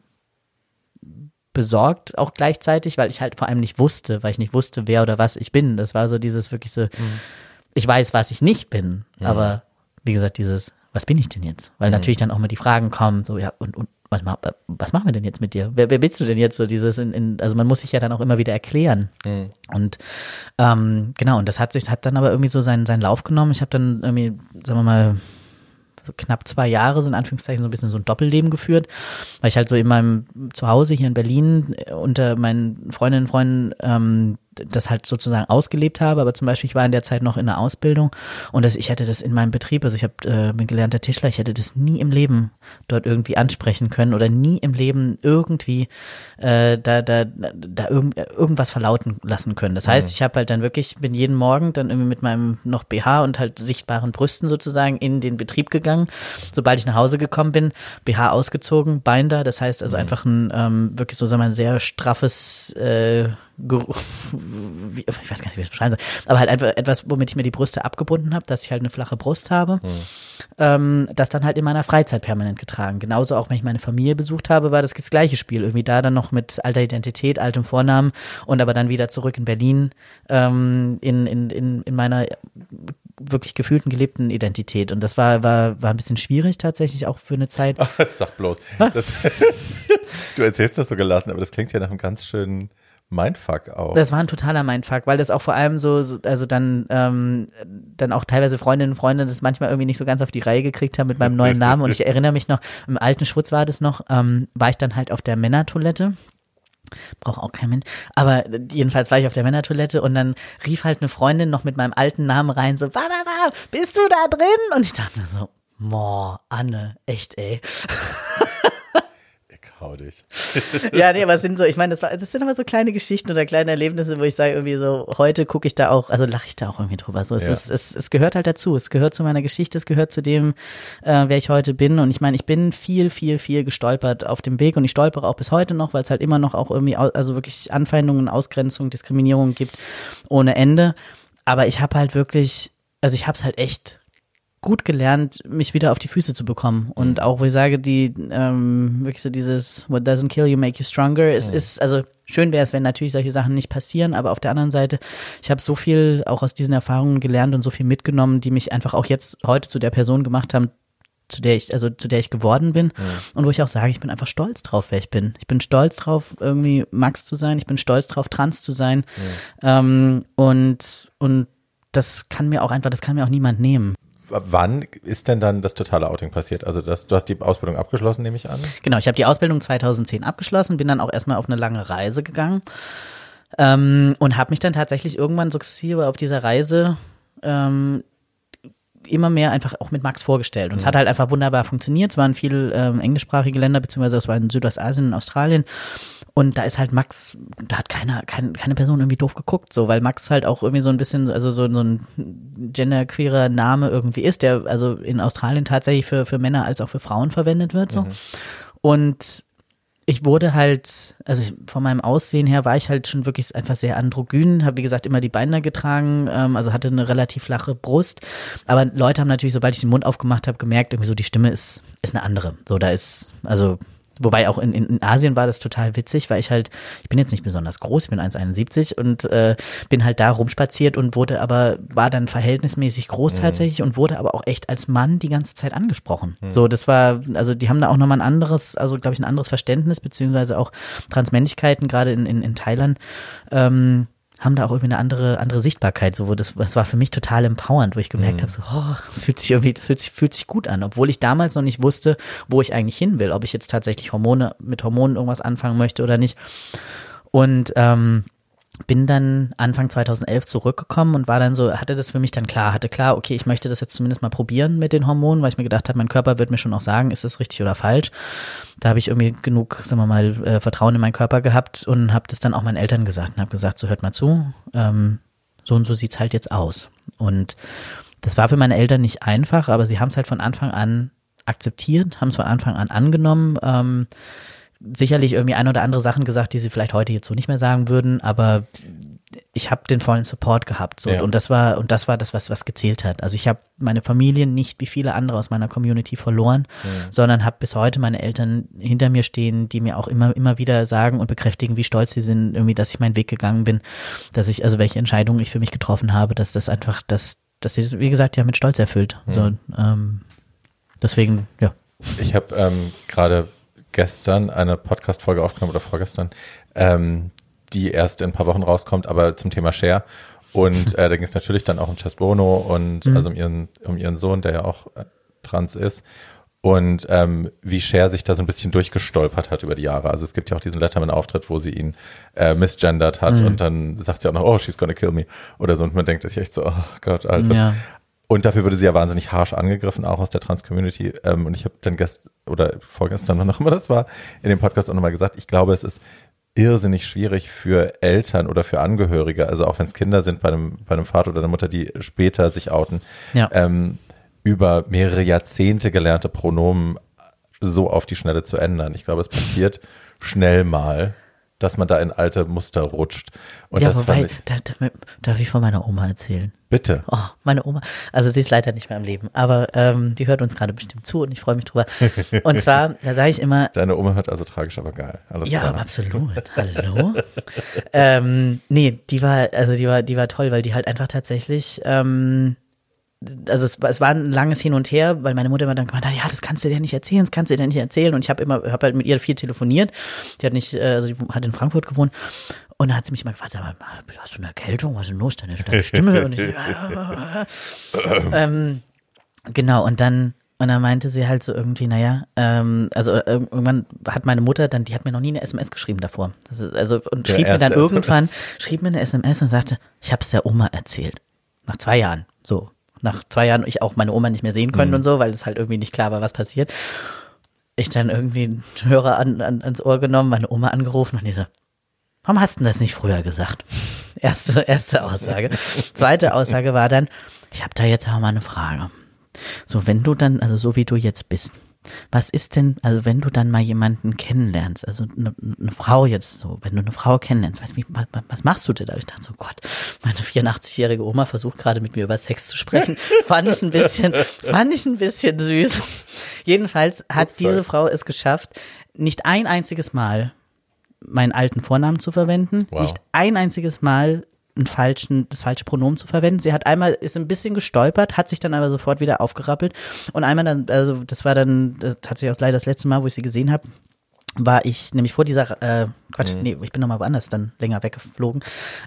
besorgt auch gleichzeitig, weil ich halt vor allem nicht wusste, weil ich nicht wusste, wer oder was ich bin. Das war so dieses wirklich so, ich weiß, was ich nicht bin, aber wie gesagt, dieses, was bin ich denn jetzt? Weil natürlich dann auch mal die Fragen kommen, so, ja, und, und was, was machen wir denn jetzt mit dir? Wer, wer bist du denn jetzt so dieses in, in, also man muss sich ja dann auch immer wieder erklären. Mhm. Und ähm, genau, und das hat sich, hat dann aber irgendwie so seinen, seinen Lauf genommen. Ich habe dann irgendwie, sagen wir mal, knapp zwei Jahre, so in Anführungszeichen, so ein bisschen so ein Doppelleben geführt, weil ich halt so in meinem Zuhause hier in Berlin unter meinen Freundinnen und Freunden ähm, das halt sozusagen ausgelebt habe, aber zum Beispiel ich war in der Zeit noch in der Ausbildung und das, ich hätte das in meinem Betrieb, also ich habe äh, bin gelernter Tischler, ich hätte das nie im Leben dort irgendwie ansprechen können oder nie im Leben irgendwie äh, da da da irgend, irgendwas verlauten lassen können. Das heißt, mhm. ich habe halt dann wirklich bin jeden Morgen dann irgendwie mit meinem noch BH und halt sichtbaren Brüsten sozusagen in den Betrieb gegangen. Sobald ich nach Hause gekommen bin, BH ausgezogen, Binder, das heißt also mhm. einfach ein ähm, wirklich so sagen wir mal sehr straffes äh, ich weiß gar nicht, wie ich das beschreiben soll, aber halt einfach etwas, womit ich mir die Brüste abgebunden habe, dass ich halt eine flache Brust habe, mhm. ähm, das dann halt in meiner Freizeit permanent getragen. Genauso auch, wenn ich meine Familie besucht habe, war das das gleiche Spiel. Irgendwie da dann noch mit alter Identität, altem Vornamen und aber dann wieder zurück in Berlin ähm, in, in, in, in meiner wirklich gefühlten, gelebten Identität. Und das war, war, war ein bisschen schwierig tatsächlich auch für eine Zeit. Ach, sag bloß. Das, du erzählst das so gelassen, aber das klingt ja nach einem ganz schönen Mindfuck auch. Das war ein totaler Mindfuck, weil das auch vor allem so, also dann, ähm, dann auch teilweise Freundinnen und Freunde das manchmal irgendwie nicht so ganz auf die Reihe gekriegt haben mit meinem neuen Namen. Und ich erinnere mich noch, im alten Schwutz war das noch, ähm, war ich dann halt auf der Männertoilette. Braucht auch kein Mensch. Aber jedenfalls war ich auf der Männertoilette und dann rief halt eine Freundin noch mit meinem alten Namen rein, so, wa, wa, wa, bist du da drin? Und ich dachte mir so, Moah, Anne, echt, ey. dich. ja, nee, aber es sind so, ich meine, das, war, das sind aber so kleine Geschichten oder kleine Erlebnisse, wo ich sage, irgendwie so, heute gucke ich da auch, also lache ich da auch irgendwie drüber. So, es, ja. ist, es, es gehört halt dazu. Es gehört zu meiner Geschichte, es gehört zu dem, äh, wer ich heute bin. Und ich meine, ich bin viel, viel, viel gestolpert auf dem Weg und ich stolpere auch bis heute noch, weil es halt immer noch auch irgendwie, also wirklich Anfeindungen, Ausgrenzung, Diskriminierung gibt ohne Ende. Aber ich habe halt wirklich, also ich habe es halt echt gut gelernt, mich wieder auf die Füße zu bekommen. Und mhm. auch, wo ich sage, die, ähm, wirklich so dieses What doesn't kill you make you stronger. Es mhm. ist, also schön wäre es, wenn natürlich solche Sachen nicht passieren, aber auf der anderen Seite, ich habe so viel auch aus diesen Erfahrungen gelernt und so viel mitgenommen, die mich einfach auch jetzt heute zu der Person gemacht haben, zu der ich, also zu der ich geworden bin. Mhm. Und wo ich auch sage, ich bin einfach stolz drauf, wer ich bin. Ich bin stolz drauf, irgendwie Max zu sein. Ich bin stolz drauf, trans zu sein. Ähm, und, und das kann mir auch einfach, das kann mir auch niemand nehmen wann ist denn dann das totale Outing passiert? Also das, du hast die Ausbildung abgeschlossen, nehme ich an? Genau, ich habe die Ausbildung 2010 abgeschlossen, bin dann auch erstmal auf eine lange Reise gegangen ähm, und habe mich dann tatsächlich irgendwann sukzessive auf dieser Reise ähm, immer mehr einfach auch mit Max vorgestellt. Und mhm. es hat halt einfach wunderbar funktioniert. Es waren viel ähm, englischsprachige Länder, beziehungsweise es war in Südostasien und Australien. Und da ist halt Max, da hat keiner, keine, keine Person irgendwie doof geguckt, so, weil Max halt auch irgendwie so ein bisschen, also so, so ein genderqueerer Name irgendwie ist, der also in Australien tatsächlich für, für Männer als auch für Frauen verwendet wird, so. Mhm. Und ich wurde halt, also ich, von meinem Aussehen her war ich halt schon wirklich einfach sehr androgyn, habe wie gesagt immer die Beine getragen, ähm, also hatte eine relativ flache Brust. Aber Leute haben natürlich, sobald ich den Mund aufgemacht habe, gemerkt, irgendwie so die Stimme ist, ist eine andere. So, da ist, also Wobei auch in, in Asien war das total witzig, weil ich halt, ich bin jetzt nicht besonders groß, ich bin 1,71 und äh, bin halt da rumspaziert und wurde aber, war dann verhältnismäßig groß mhm. tatsächlich und wurde aber auch echt als Mann die ganze Zeit angesprochen. Mhm. So, das war, also die haben da auch nochmal ein anderes, also glaube ich, ein anderes Verständnis, beziehungsweise auch Transmännlichkeiten, gerade in, in, in Thailand. Ähm, haben da auch irgendwie eine andere, andere Sichtbarkeit. So, das, das war für mich total empowernd, wo ich gemerkt mhm. habe, so, oh, das fühlt sich irgendwie, das fühlt sich, fühlt sich gut an, obwohl ich damals noch nicht wusste, wo ich eigentlich hin will, ob ich jetzt tatsächlich Hormone, mit Hormonen irgendwas anfangen möchte oder nicht. Und ähm, bin dann Anfang 2011 zurückgekommen und war dann so, hatte das für mich dann klar, hatte klar, okay, ich möchte das jetzt zumindest mal probieren mit den Hormonen, weil ich mir gedacht habe, mein Körper wird mir schon auch sagen, ist das richtig oder falsch. Da habe ich irgendwie genug, sagen wir mal, äh, Vertrauen in meinen Körper gehabt und habe das dann auch meinen Eltern gesagt und habe gesagt, so hört mal zu, ähm, so und so sieht's halt jetzt aus. Und das war für meine Eltern nicht einfach, aber sie haben es halt von Anfang an akzeptiert, haben es von Anfang an angenommen. Ähm, sicherlich irgendwie ein oder andere Sachen gesagt, die sie vielleicht heute so nicht mehr sagen würden, aber ich habe den vollen Support gehabt so ja. und das war und das war das was was gezählt hat. Also ich habe meine Familie nicht wie viele andere aus meiner Community verloren, mhm. sondern habe bis heute meine Eltern hinter mir stehen, die mir auch immer immer wieder sagen und bekräftigen, wie stolz sie sind, irgendwie, dass ich meinen Weg gegangen bin, dass ich also welche Entscheidungen ich für mich getroffen habe, dass das einfach dass dass sie das, wie gesagt ja mit Stolz erfüllt. Mhm. So ähm, deswegen ja. Ich habe ähm, gerade gestern eine Podcast-Folge aufgenommen oder vorgestern, ähm, die erst in ein paar Wochen rauskommt, aber zum Thema Share. Und äh, da ging es natürlich dann auch um Chess Bono und Mhm. also um ihren, um ihren Sohn, der ja auch äh, trans ist. Und ähm, wie Cher sich da so ein bisschen durchgestolpert hat über die Jahre. Also es gibt ja auch diesen Letterman-Auftritt, wo sie ihn äh, misgendert Mhm. hat und dann sagt sie auch noch, oh, she's gonna kill me oder so. Und man denkt sich echt so, oh Gott, Alter. Ja. Und dafür wurde sie ja wahnsinnig harsh angegriffen, auch aus der Trans-Community. Ähm, und ich habe dann gest oder vorgestern, wann auch immer das war, in dem Podcast auch nochmal gesagt, ich glaube, es ist irrsinnig schwierig für Eltern oder für Angehörige, also auch wenn es Kinder sind bei einem, bei einem Vater oder einer Mutter, die später sich outen, Ja. ähm, über mehrere Jahrzehnte gelernte Pronomen so auf die Schnelle zu ändern. Ich glaube, es passiert schnell mal, dass man da in alte Muster rutscht. Und ja, das wobei, ich, da, da, darf ich von meiner Oma erzählen? bitte. Oh, meine Oma. Also sie ist leider nicht mehr am Leben, aber ähm, die hört uns gerade bestimmt zu und ich freue mich drüber. Und zwar, da sage ich immer, Deine Oma hört also tragisch, aber geil. Alles ja, klar. absolut. Hallo. ähm, nee, die war, also die war, die war toll, weil die halt einfach tatsächlich, ähm, also es, war- es war ein langes Hin und Her, weil meine Mutter immer dann gemeint hat, ja, das kannst du dir nicht erzählen, das kannst du dir nicht erzählen. Und ich habe immer, habe halt mit ihr viel telefoniert. Die hat nicht, äh, also die hat in Frankfurt gewohnt. Und dann hat sie mich immer gefragt, sag mal, hast du eine Erkältung? Was ist denn los? Deine, deine Stimme? Und ich, ähm, genau, und dann, und dann meinte sie halt so irgendwie, naja, ähm, also äh, irgendwann hat meine Mutter dann, die hat mir noch nie eine SMS geschrieben davor. Ist, also und Der schrieb mir dann irgendwann, schrieb mir eine SMS und sagte, ich habe es der Oma erzählt. Nach zwei Jahren. So. Nach zwei Jahren ich auch meine Oma nicht mehr sehen Mhm. können und so, weil es halt irgendwie nicht klar war, was passiert. Ich dann irgendwie einen Hörer an, an, ans Ohr genommen, meine Oma angerufen und die so, warum hast du das nicht früher gesagt? Erste, erste Aussage. Zweite Aussage war dann, ich habe da jetzt aber mal eine Frage. So, wenn du dann, also so wie du jetzt bist, was ist denn, also wenn du dann mal jemanden kennenlernst, also eine, eine Frau jetzt so, wenn du eine Frau kennenlernst, was, was, machst du denn da? Ich dachte so, Gott, meine 84-jährige Oma versucht gerade mit mir über Sex zu sprechen. fand ich ein bisschen, fand ich ein bisschen süß. Jedenfalls hat Ups, diese. Frau es geschafft, nicht ein einziges Mal meinen alten Vornamen zu verwenden, Wow. nicht ein einziges Mal einen falschen, das falsche Pronomen zu verwenden. Sie hat einmal, ist ein bisschen gestolpert, hat sich dann aber sofort wieder aufgerappelt und einmal dann, also das war dann, das hat sich auch leider das letzte Mal, wo ich sie gesehen habe, war ich nämlich vor dieser, äh, Quatsch, nee, ich bin nochmal woanders dann länger weggeflogen,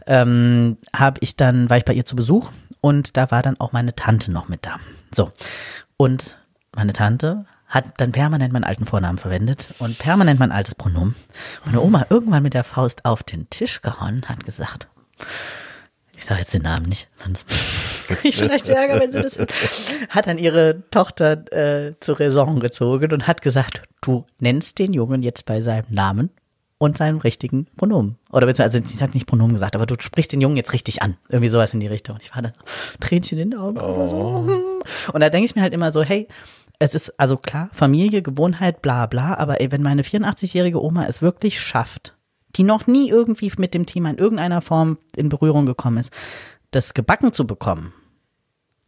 ähm, habe ich dann, war ich bei ihr zu Besuch und da war dann auch meine Tante noch mit da. So. Und meine Tante hat dann permanent meinen alten Vornamen verwendet und permanent mein altes Pronomen. Meine Oma irgendwann mit der Faust auf den Tisch gehauen hat gesagt, ich sage jetzt den Namen nicht, sonst kriege ich vielleicht Ärger, wenn sie das hört, hat dann ihre Tochter äh, zur Raison gezogen und hat gesagt, du nennst den Jungen jetzt bei seinem Namen und seinem richtigen Pronomen. Oder beziehungsweise, also sie hat nicht Pronomen gesagt, aber du sprichst den Jungen jetzt richtig an. Irgendwie sowas in die Richtung. Und ich war dann so, Tränchen in den Augen oder so. Und da denke ich mir halt immer so, hey, es ist also klar, Familie, Gewohnheit, bla bla, aber ey, wenn meine 84-jährige Oma es wirklich schafft, die noch nie irgendwie mit dem Thema in irgendeiner Form in Berührung gekommen ist, das gebacken zu bekommen,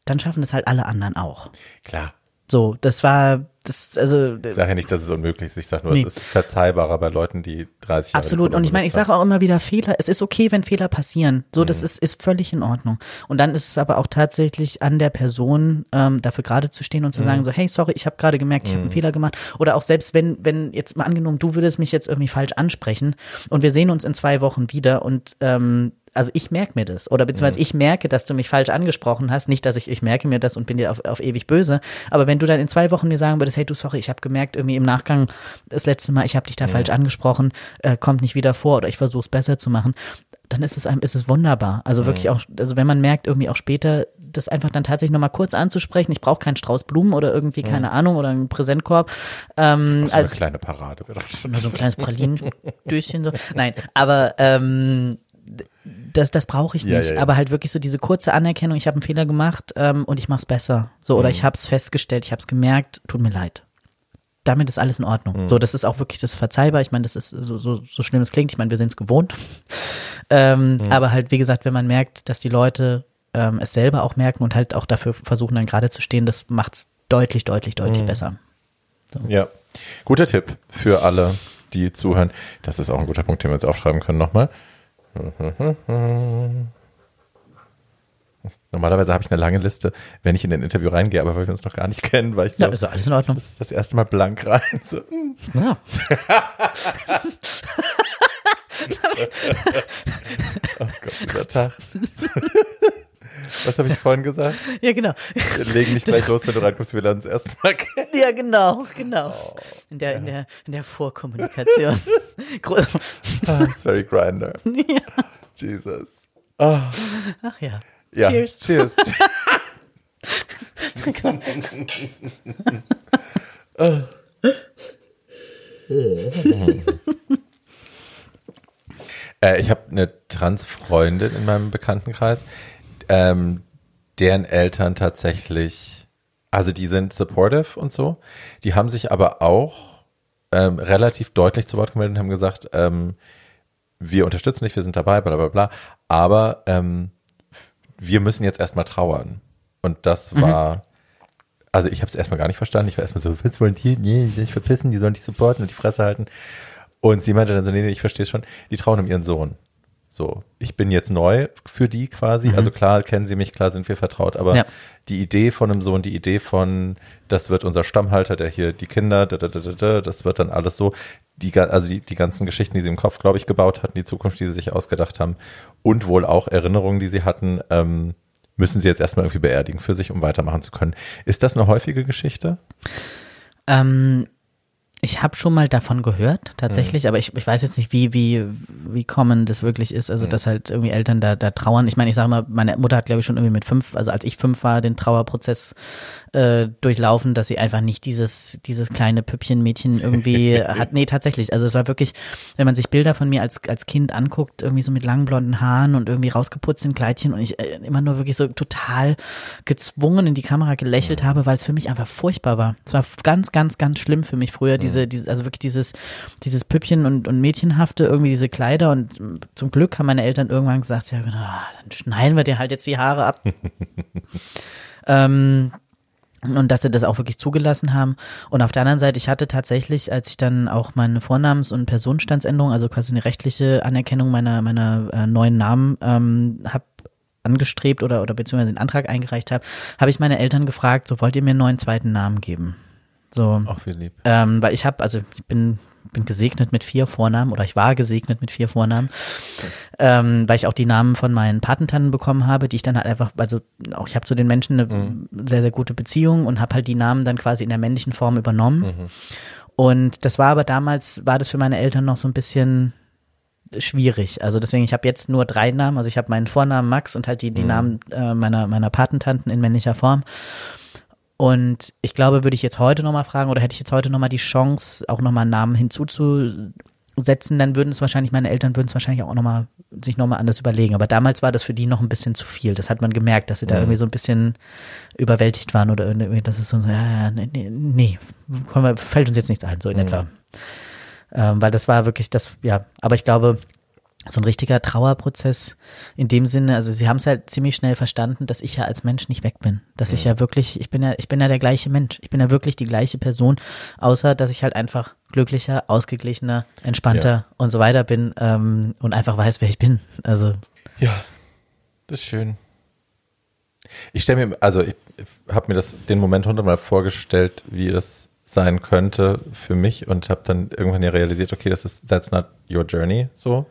dann schaffen das halt alle anderen auch. Klar. So, das war, das, also, Ich sage ja nicht, dass es unmöglich ist. Ich sage nur, Nee. es ist verzeihbarer bei Leuten, die 30 Jahre Absolut. Und ich meine, ich sage auch immer wieder Fehler. Es ist okay, wenn Fehler passieren. So, Mhm. das ist, ist völlig in Ordnung. Und dann ist es aber auch tatsächlich an der Person, ähm, dafür gerade zu stehen und zu Mhm. sagen, so, hey, sorry, ich habe gerade gemerkt, ich habe einen Fehler gemacht. Oder auch selbst wenn, wenn jetzt mal angenommen, du würdest mich jetzt irgendwie falsch ansprechen und wir sehen uns in zwei Wochen wieder und ähm, also ich merke mir das. Oder beziehungsweise ich merke, dass du mich falsch angesprochen hast. Nicht, dass ich, ich merke mir das und bin dir auf, auf ewig böse. Aber wenn du dann in zwei Wochen mir sagen würdest, hey du, sorry, ich habe gemerkt, irgendwie im Nachgang das letzte Mal, ich habe dich da falsch angesprochen, äh, kommt nicht wieder vor oder ich versuche es besser zu machen, dann ist es einem, ist es wunderbar. Also wirklich auch, also wenn man merkt, irgendwie auch später, das einfach dann tatsächlich nochmal kurz anzusprechen, ich brauche keinen Strauß Blumen oder irgendwie, keine Ahnung, oder einen Präsentkorb. Ähm, So eine als kleine Parade. wäre das schon. nur so ein kleines Pralinendöschen so. Nein, aber ähm, das, das brauche ich nicht. Ja, ja, ja. Aber halt wirklich so diese kurze Anerkennung, ich habe einen Fehler gemacht ähm, und ich mache es besser. So, Mhm. oder ich habe es festgestellt, ich habe es gemerkt, tut mir leid. Damit ist alles in Ordnung. Mhm. So, das ist auch wirklich das verzeihbar. Ich meine, das ist so, so, so schlimm es klingt. Ich meine, wir sind es gewohnt. ähm, Mhm. Aber halt, wie gesagt, wenn man merkt, dass die Leute ähm, es selber auch merken und halt auch dafür versuchen, dann gerade zu stehen, das macht's deutlich, deutlich, deutlich Mhm. besser. Ja. Guter Tipp für alle, die zuhören. Das ist auch ein guter Punkt, den wir uns aufschreiben können nochmal. Normalerweise habe ich eine lange Liste, wenn ich in ein Interview reingehe, aber weil wir uns noch gar nicht kennen, war ich so. Ja, ist alles in Ordnung. Das ist das erste Mal blank rein. So, hm. Ja. oh Gott, dieser Tag. Was habe ich vorhin gesagt? ja, genau. Wir legen nicht gleich los, wenn du reinkommst, wir lernen uns erstmal kennen. Ja, genau, genau. In der, in der, in der Vorkommunikation. It's very grinder. ja. Jesus. Oh, Ach ja. ja. Cheers. Cheers. äh, ich habe eine Transfreundin in meinem Bekanntenkreis, ähm, deren Eltern tatsächlich, also die sind supportive und so, die haben sich aber auch ähm, relativ deutlich zu Wort gemeldet und haben gesagt, ähm, wir unterstützen dich, wir sind dabei, bla bla bla, aber ähm, wir müssen jetzt erstmal trauern. Und das war, also ich habe es erstmal gar nicht verstanden. Ich war erstmal so, was wollen die? Nee, die sich verpissen, die sollen dich supporten und die Fresse halten. Und sie meinte dann so, nee, nee, ich verstehe schon, die trauen um ihren Sohn. So, ich bin jetzt neu für die quasi. Also klar kennen sie mich, klar sind wir vertraut, aber Ja. die Idee von einem Sohn, die Idee von, das wird unser Stammhalter, der hier die Kinder, da, da, da, da, da, das wird dann alles so. Die, also die, die ganzen Geschichten, die sie im Kopf, glaube ich, gebaut hatten, die Zukunft, die sie sich ausgedacht haben und wohl auch Erinnerungen, die sie hatten, ähm, müssen sie jetzt erstmal irgendwie beerdigen für sich, um weitermachen zu können. Ist das eine häufige Geschichte? Ähm, ich habe schon mal davon gehört, tatsächlich, aber ich, ich weiß jetzt nicht, wie, wie, wie common das wirklich ist, also dass halt irgendwie Eltern da, da trauern. Ich meine, ich sage mal, meine Mutter hat, glaube ich, schon irgendwie mit fünf, also als ich fünf war, den Trauerprozess äh, durchlaufen, dass sie einfach nicht dieses, dieses kleine Püppchenmädchen irgendwie hat. Nee, tatsächlich. Also es war wirklich, wenn man sich Bilder von mir als, als Kind anguckt, irgendwie so mit langen blonden Haaren und irgendwie rausgeputzten Kleidchen und ich äh, immer nur wirklich so total gezwungen in die Kamera gelächelt habe, weil es für mich einfach furchtbar war. Es war ganz, ganz, ganz schlimm für mich früher, diese, diese also wirklich dieses, dieses Püppchen und, und Mädchenhafte, irgendwie diese Kleider und zum Glück haben meine Eltern irgendwann gesagt, ja genau, dann schneiden wir dir halt jetzt die Haare ab. ähm, und dass sie das auch wirklich zugelassen haben. Und auf der anderen Seite, ich hatte tatsächlich, als ich dann auch meine Vornamens- und Personenstandsänderung, also quasi eine rechtliche Anerkennung meiner, meiner äh, neuen Namen, ähm, habe angestrebt oder, oder beziehungsweise den Antrag eingereicht habe, habe ich meine Eltern gefragt, so wollt ihr mir einen neuen zweiten Namen geben? So, Auch viel lieb. ähm, weil ich habe, also ich bin bin gesegnet mit vier Vornamen oder ich war gesegnet mit vier Vornamen, ähm, weil ich auch die Namen von meinen Patentanten bekommen habe, die ich dann halt einfach, also auch ich habe zu den Menschen eine sehr, sehr gute Beziehung und habe halt die Namen dann quasi in der männlichen Form übernommen. Und das war aber damals, war das für meine Eltern noch so ein bisschen schwierig. Also deswegen, ich habe jetzt nur drei Namen. Also ich habe meinen Vornamen Max und halt die, die Namen äh, meiner, meiner Patentanten in männlicher Form. Und ich glaube, würde ich jetzt heute nochmal fragen oder hätte ich jetzt heute nochmal die Chance, auch nochmal einen Namen hinzuzusetzen, dann würden es wahrscheinlich, meine Eltern würden es wahrscheinlich auch nochmal, sich nochmal anders überlegen. Aber damals war das für die noch ein bisschen zu viel. Das hat man gemerkt, dass sie da irgendwie so ein bisschen überwältigt waren oder irgendwie, dass es so, ja, ja, nee, nee, nee wir, fällt uns jetzt nichts ein, so in etwa. Ähm, weil das war wirklich das, ja, aber ich glaube, so ein richtiger Trauerprozess in dem Sinne, also sie haben es halt ziemlich schnell verstanden, dass ich ja als Mensch nicht weg bin. Dass ich ja wirklich, ich bin ja, ich bin ja der gleiche Mensch. Ich bin ja wirklich die gleiche Person, außer dass ich halt einfach glücklicher, ausgeglichener, entspannter Ja. und so weiter bin ähm, und einfach weiß, wer ich bin. Also Ja, das ist schön. Ich stelle mir, also ich, habe mir das den Moment hundertmal vorgestellt, wie das sein könnte für mich und habe dann irgendwann ja realisiert, okay, das ist that's not your journey, so.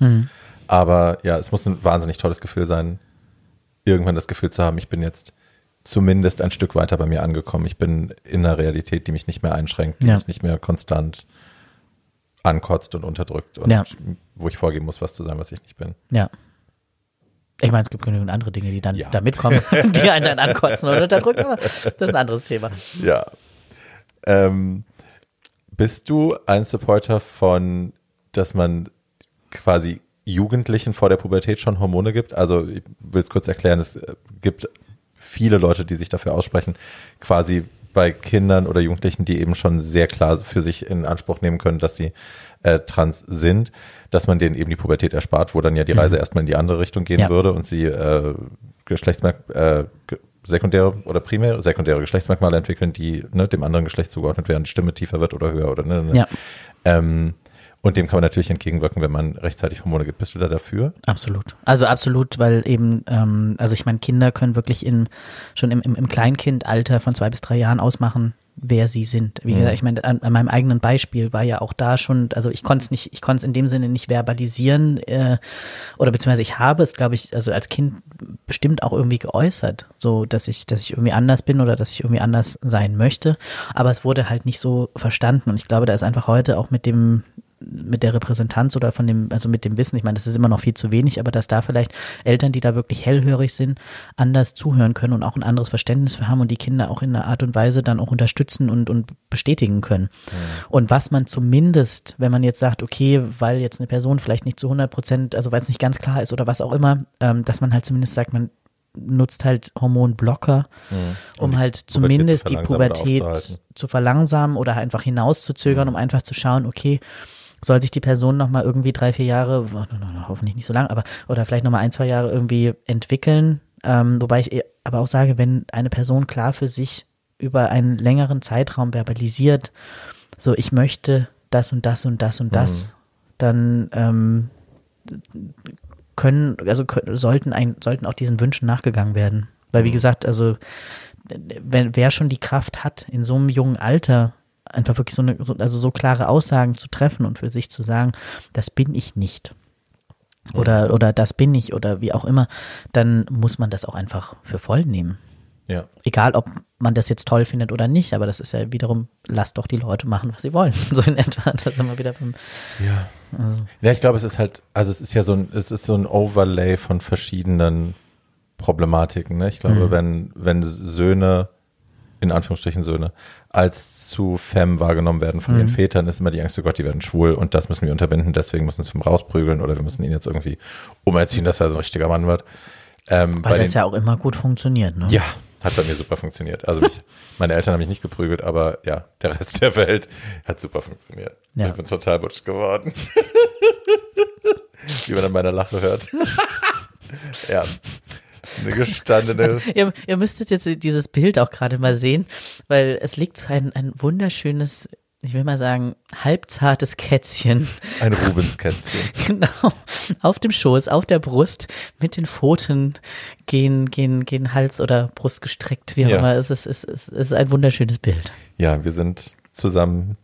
Aber ja, es muss ein wahnsinnig tolles Gefühl sein, irgendwann das Gefühl zu haben, ich bin jetzt zumindest ein Stück weiter bei mir angekommen. Ich bin in einer Realität, die mich nicht mehr einschränkt, die Ja. mich nicht mehr konstant ankotzt und unterdrückt und Ja. wo ich vorgeben muss, was zu sein, was ich nicht bin. ja. Ich meine, es gibt genügend andere Dinge, die dann Ja. da mitkommen, die einen dann ankotzen oder unterdrücken, aber das ist ein anderes Thema. Ja. Ähm, bist du ein Supporter von, dass man quasi Jugendlichen vor der Pubertät schon Hormone gibt? Also ich will es kurz erklären, es äh, gibt viele Leute, die sich dafür aussprechen, quasi bei Kindern oder Jugendlichen, die eben schon sehr klar für sich in Anspruch nehmen können, dass sie äh, trans sind, dass man denen eben die Pubertät erspart, wo dann ja die Reise erstmal in die andere Richtung gehen Ja. würde und sie äh, Geschlechtsmerk äh, sekundäre oder primäre, sekundäre Geschlechtsmerkmale entwickeln, die ne, dem anderen Geschlecht zugeordnet werden, die Stimme tiefer wird oder höher oder ne, ne. Ja. Ähm, Und dem kann man natürlich entgegenwirken, wenn man rechtzeitig Hormone gibt. Bist du da dafür? Absolut. Also absolut, weil eben, ähm, also ich meine, Kinder können wirklich in, schon im, im, im Kleinkindalter von zwei bis drei Jahren ausmachen, wer sie sind. Wie gesagt, ich meine, an, an meinem eigenen Beispiel war ja auch da schon, also ich konnte es nicht, ich konnte es in dem Sinne nicht verbalisieren, äh, oder beziehungsweise ich habe es, glaube ich, also als Kind bestimmt auch irgendwie geäußert, so dass ich, dass ich irgendwie anders bin oder dass ich irgendwie anders sein möchte. Aber es wurde halt nicht so verstanden. Und ich glaube, da ist einfach heute auch mit dem, mit der Repräsentanz oder von dem, also mit dem Wissen, ich meine, das ist immer noch viel zu wenig, aber dass da vielleicht Eltern, die da wirklich hellhörig sind, anders zuhören können und auch ein anderes Verständnis für haben und die Kinder auch in einer Art und Weise dann auch unterstützen und, und bestätigen können. Ja. Und was man zumindest, wenn man jetzt sagt, okay, weil jetzt eine Person vielleicht nicht zu 100 Prozent, also weil es nicht ganz klar ist oder was auch immer, ähm, dass man halt zumindest sagt, man nutzt halt Hormonblocker, mhm. um, um halt zumindest die Pubertät zu verlangsamen oder einfach hinauszuzögern, mhm. um einfach zu schauen, okay, soll sich die Person nochmal irgendwie drei, vier Jahre, hoffentlich nicht so lang, aber oder vielleicht nochmal ein, zwei Jahre irgendwie entwickeln. Ähm, wobei ich aber auch sage, wenn eine Person klar für sich über einen längeren Zeitraum verbalisiert, so ich möchte das und das und das und das, mhm. dann ähm, können, also sollten ein, sollten auch diesen Wünschen nachgegangen werden. Weil wie mhm. gesagt, also wenn, wer schon die Kraft hat, in so einem jungen Alter einfach wirklich so eine, also so klare Aussagen zu treffen und für sich zu sagen, das bin ich nicht. Oder, ja. oder das bin ich oder wie auch immer, dann muss man das auch einfach für voll nehmen. Ja. Egal, ob man das jetzt toll findet oder nicht, aber das ist ja wiederum, lasst doch die Leute machen, was sie wollen. So in etwa, da sind wir wieder beim. Ja. Also. Ja, ich glaube, es ist halt, also es ist ja so ein, es ist so ein Overlay von verschiedenen Problematiken. Ne? Ich glaube, mhm. wenn, wenn Söhne in Anführungsstrichen Söhne, als zu femme wahrgenommen werden von mhm. ihren Vätern, ist immer die Angst, oh Gott, die werden schwul und das müssen wir unterbinden, deswegen müssen wir es rausprügeln oder wir müssen ihn jetzt irgendwie umerziehen, dass er ein richtiger Mann wird. Ähm, Weil das den, ja auch immer gut funktioniert, ne? Ja, hat bei mir super funktioniert. Also mich, meine Eltern haben mich nicht geprügelt, aber ja, der Rest der Welt hat super funktioniert. Ja. Ich bin total butsch geworden. Wie man an meiner Lache hört. ja. Eine gestandene. Also, ihr, ihr müsstet jetzt dieses Bild auch gerade mal sehen, weil es liegt so ein, ein wunderschönes ich will mal sagen, halbzartes Kätzchen. Ein Rubenskätzchen. genau. Auf dem Schoß, auf der Brust, mit den Pfoten gehen, gehen, gehen Hals oder Brust gestreckt, wie auch ja. immer. Es ist, es, ist, es ist ein wunderschönes Bild. Ja, wir sind zusammen,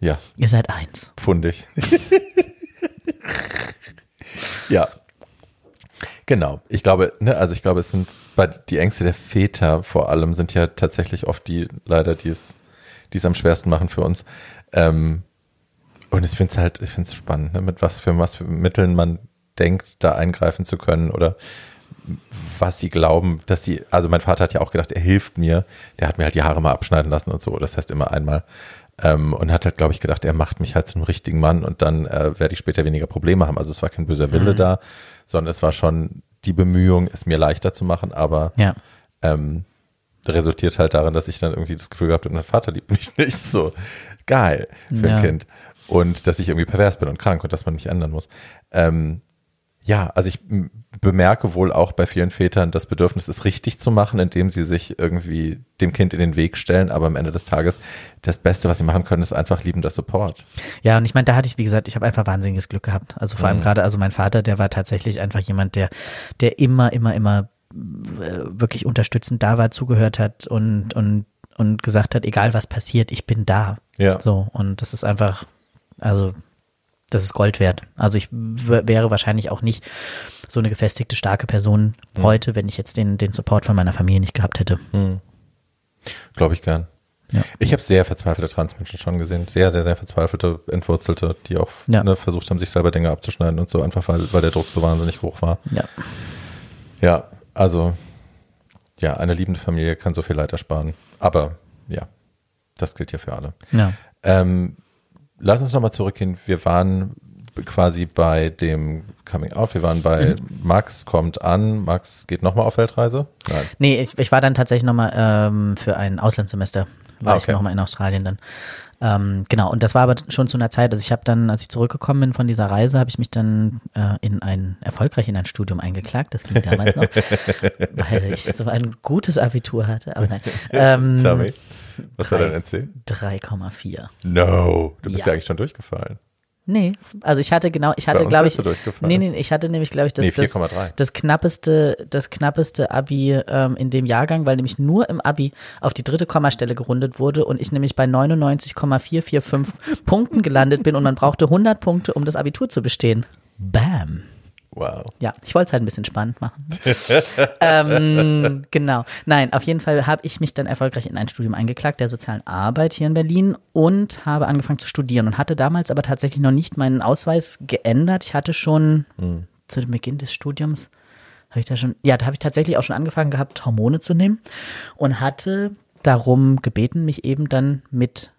ja. Ihr seid eins. Pfundig. ja, Genau. Ich glaube, ne, also ich glaube, es sind bei die Ängste der Väter vor allem sind ja tatsächlich oft die leider, die es, die es am schwersten machen für uns. Ähm, und ich finde es halt, ich finde es spannend, ne, mit was für was für Mitteln man denkt, da eingreifen zu können oder was sie glauben, dass sie, also mein Vater hat ja auch gedacht, er hilft mir. Der hat mir halt die Haare mal abschneiden lassen und so. Das heißt immer einmal. Ähm, und hat halt, glaube ich, gedacht, er macht mich halt zum richtigen Mann und dann äh, werde ich später weniger Probleme haben. Also es war kein böser Wille mhm. da, sondern es war schon die Bemühung, es mir leichter zu machen, aber ja. ähm, resultiert halt darin, dass ich dann irgendwie das Gefühl gehabt habe, mein Vater liebt mich nicht so geil für ja. ein Kind. Und dass ich irgendwie pervers bin und krank und dass man mich ändern muss. Ähm, ja, also ich bemerke wohl auch bei vielen Vätern das Bedürfnis, es richtig zu machen, indem sie sich irgendwie dem Kind in den Weg stellen. Aber am Ende des Tages, das Beste, was sie machen können, ist einfach liebender Support. Ja, und ich meine, da hatte ich, wie gesagt, ich habe einfach wahnsinniges Glück gehabt. Also vor allem mhm. gerade, also mein Vater, der war tatsächlich einfach jemand, der, der immer, immer, immer äh, wirklich unterstützend da war, zugehört hat und, und, und gesagt hat, egal was passiert, ich bin da. Ja. So, und das ist einfach, also das ist Gold wert. Also ich wäre wahrscheinlich auch nicht so eine gefestigte, starke Person mhm. heute, wenn ich jetzt den, den Support von meiner Familie nicht gehabt hätte. Mhm. Glaube ich gern. Ja. Ich habe sehr verzweifelte Transmenschen schon gesehen. Sehr, sehr, sehr verzweifelte, entwurzelte, die auch ja. ne, versucht haben, sich selber Dinge abzuschneiden und so, einfach weil, weil der Druck so wahnsinnig hoch war. Ja. Ja, also, ja, eine liebende Familie kann so viel Leid ersparen. Aber ja, das gilt ja für alle. Ja. Ähm, lass uns nochmal zurückgehen. Wir waren quasi bei dem Coming Out. Wir waren bei mhm. Max kommt an. Max geht nochmal auf Weltreise? Nein. Nee, ich, ich war dann tatsächlich nochmal ähm, für ein Auslandssemester. War ah, okay. ich nochmal in Australien dann. Ähm, genau, und das war aber schon zu einer Zeit, also ich habe dann, als ich zurückgekommen bin von dieser Reise, habe ich mich dann äh, in ein, erfolgreich in ein Studium eingeklagt, das ging damals noch, weil ich so ein gutes Abitur hatte, aber nein. Ähm. Was 3, war dein NC? 3,4. No, du bist ja. ja eigentlich schon durchgefallen. Nee, also ich hatte genau, ich hatte glaube ich, nee, nee, ich hatte nämlich glaube ich das, nee, das, das knappeste, das knappeste Abi ähm, in dem Jahrgang, weil nämlich nur im Abi auf die dritte Kommastelle gerundet wurde und ich nämlich bei 99,445 Punkten gelandet bin und man brauchte 100 Punkte, um das Abitur zu bestehen. Bam. Wow. Ja, ich wollte es halt ein bisschen spannend machen. ähm, genau. Nein, auf jeden Fall habe ich mich dann erfolgreich in ein Studium eingeklagt, der sozialen Arbeit hier in Berlin und habe angefangen zu studieren und hatte damals aber tatsächlich noch nicht meinen Ausweis geändert. Ich hatte schon mhm. zu dem Beginn des Studiums, habe ich da schon, ja, da habe ich tatsächlich auch schon angefangen gehabt, Hormone zu nehmen und hatte darum gebeten, mich eben dann mit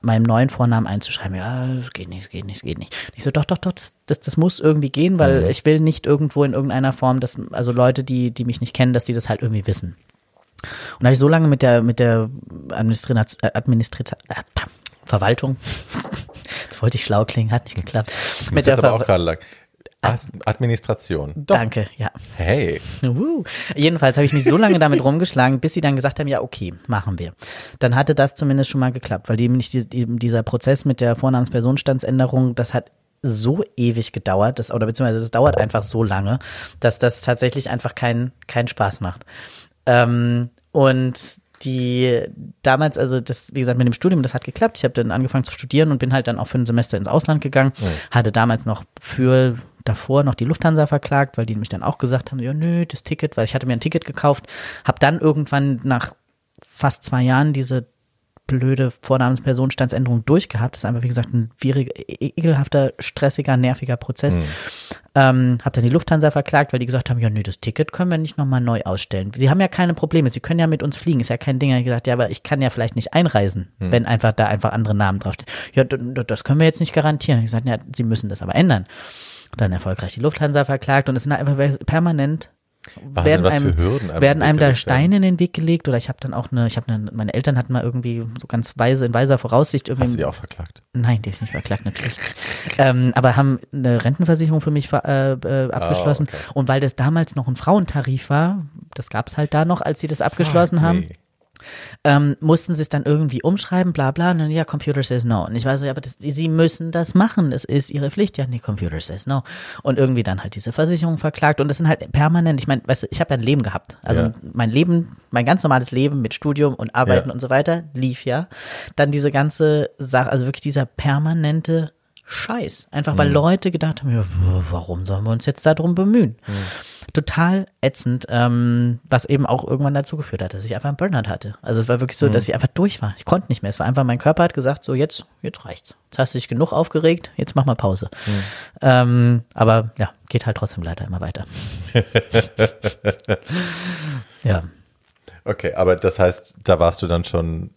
meinem neuen Vornamen einzuschreiben. Ja, es geht nicht, es geht nicht, es geht nicht. Ich so, doch, doch, doch, das, das, das muss irgendwie gehen, weil mhm. ich will nicht irgendwo in irgendeiner Form, dass, also Leute, die, die mich nicht kennen, dass die das halt irgendwie wissen. Und habe ich so lange mit der, mit der Administrat, äh, Administrat, äh, Verwaltung, das wollte ich schlau klingen, hat nicht geklappt. Mit der aber auch gerade lang. Administration. Doch. Danke, ja. Hey. Uh. Jedenfalls habe ich mich so lange damit rumgeschlagen, bis sie dann gesagt haben, ja, okay, machen wir. Dann hatte das zumindest schon mal geklappt, weil eben nicht eben dieser Prozess mit der Vornamenspersonenstandsänderung, das hat so ewig gedauert, das, oder beziehungsweise das dauert einfach so lange, dass das tatsächlich einfach keinen keinen Spaß macht. Ähm, und die damals, also das, wie gesagt, mit dem Studium, das hat geklappt. Ich habe dann angefangen zu studieren und bin halt dann auch für ein Semester ins Ausland gegangen. Mhm. Hatte damals noch für davor noch die Lufthansa verklagt, weil die mich dann auch gesagt haben, ja nö, das Ticket, weil ich hatte mir ein Ticket gekauft, habe dann irgendwann nach fast zwei Jahren diese blöde Vornamenspersonenstandsänderung durchgehabt. Das ist einfach, wie gesagt, ein e-, ekelhafter, stressiger, nerviger Prozess. Mhm. Ähm, hab dann die Lufthansa verklagt, weil die gesagt haben, ja, nö, das Ticket können wir nicht nochmal neu ausstellen. Sie haben ja keine Probleme, sie können ja mit uns fliegen, ist ja kein Ding. Ich gesagt, ja, aber ich kann ja vielleicht nicht einreisen, mhm. wenn einfach da einfach andere Namen draufstehen. Ja, das können wir jetzt nicht garantieren. Ich gesagt, ja, sie müssen das aber ändern dann erfolgreich die Lufthansa verklagt und es sind einfach permanent werden einem, werden einem da Steine in den Weg gelegt oder ich habe dann auch eine, ich habe eine, meine Eltern hatten mal irgendwie so ganz weise, in weiser Voraussicht irgendwie. Hast du die auch verklagt? Nein, die habe ich nicht verklagt, natürlich. ähm, aber haben eine Rentenversicherung für mich äh, äh, abgeschlossen. Ah, okay. Und weil das damals noch ein Frauentarif war, das gab es halt da noch, als sie das abgeschlossen Fuck haben. Me ähm, mussten sie es dann irgendwie umschreiben, bla bla, und dann, ja, Computer says no. Und ich weiß so, ja, aber das, sie müssen das machen, das ist ihre Pflicht. Ja, nee, Computer says no. Und irgendwie dann halt diese Versicherung verklagt und das sind halt permanent, ich meine, weißt du, ich habe ja ein Leben gehabt. Also ja. mein Leben, mein ganz normales Leben mit Studium und Arbeiten ja. und so weiter lief ja. Dann diese ganze Sache, also wirklich dieser permanente Scheiß. Einfach weil mhm. Leute gedacht haben, ja, warum sollen wir uns jetzt darum bemühen? Mhm total ätzend, ähm, was eben auch irgendwann dazu geführt hat, dass ich einfach einen Burnout hatte. Also es war wirklich so, mhm. dass ich einfach durch war. Ich konnte nicht mehr. Es war einfach, mein Körper hat gesagt, so jetzt, jetzt reicht's. Jetzt hast du dich genug aufgeregt, jetzt mach mal Pause. Mhm. Ähm, aber ja, geht halt trotzdem leider immer weiter. ja. Okay, aber das heißt, da warst du dann schon,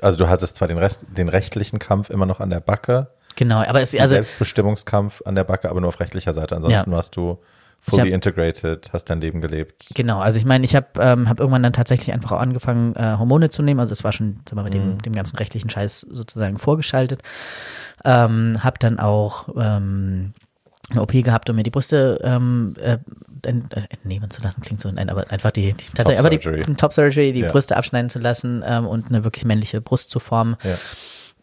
also du hattest zwar den Rest, den rechtlichen Kampf immer noch an der Backe. Genau, aber es ist also Selbstbestimmungskampf an der Backe, aber nur auf rechtlicher Seite. Ansonsten ja. warst du fully hab, integrated, hast dein Leben gelebt. Genau, also ich meine, ich habe ähm, hab irgendwann dann tatsächlich einfach auch angefangen, äh, Hormone zu nehmen. Also es war schon, wir mal, dem, mhm. dem ganzen rechtlichen Scheiß sozusagen vorgeschaltet. Ähm, habe dann auch ähm, eine OP gehabt, um mir die Brüste ähm, äh, entnehmen zu lassen, klingt so, nein, aber einfach die, die tatsächlich, aber die Top Surgery, die ja. Brüste abschneiden zu lassen ähm, und eine wirklich männliche Brust zu formen. Ja.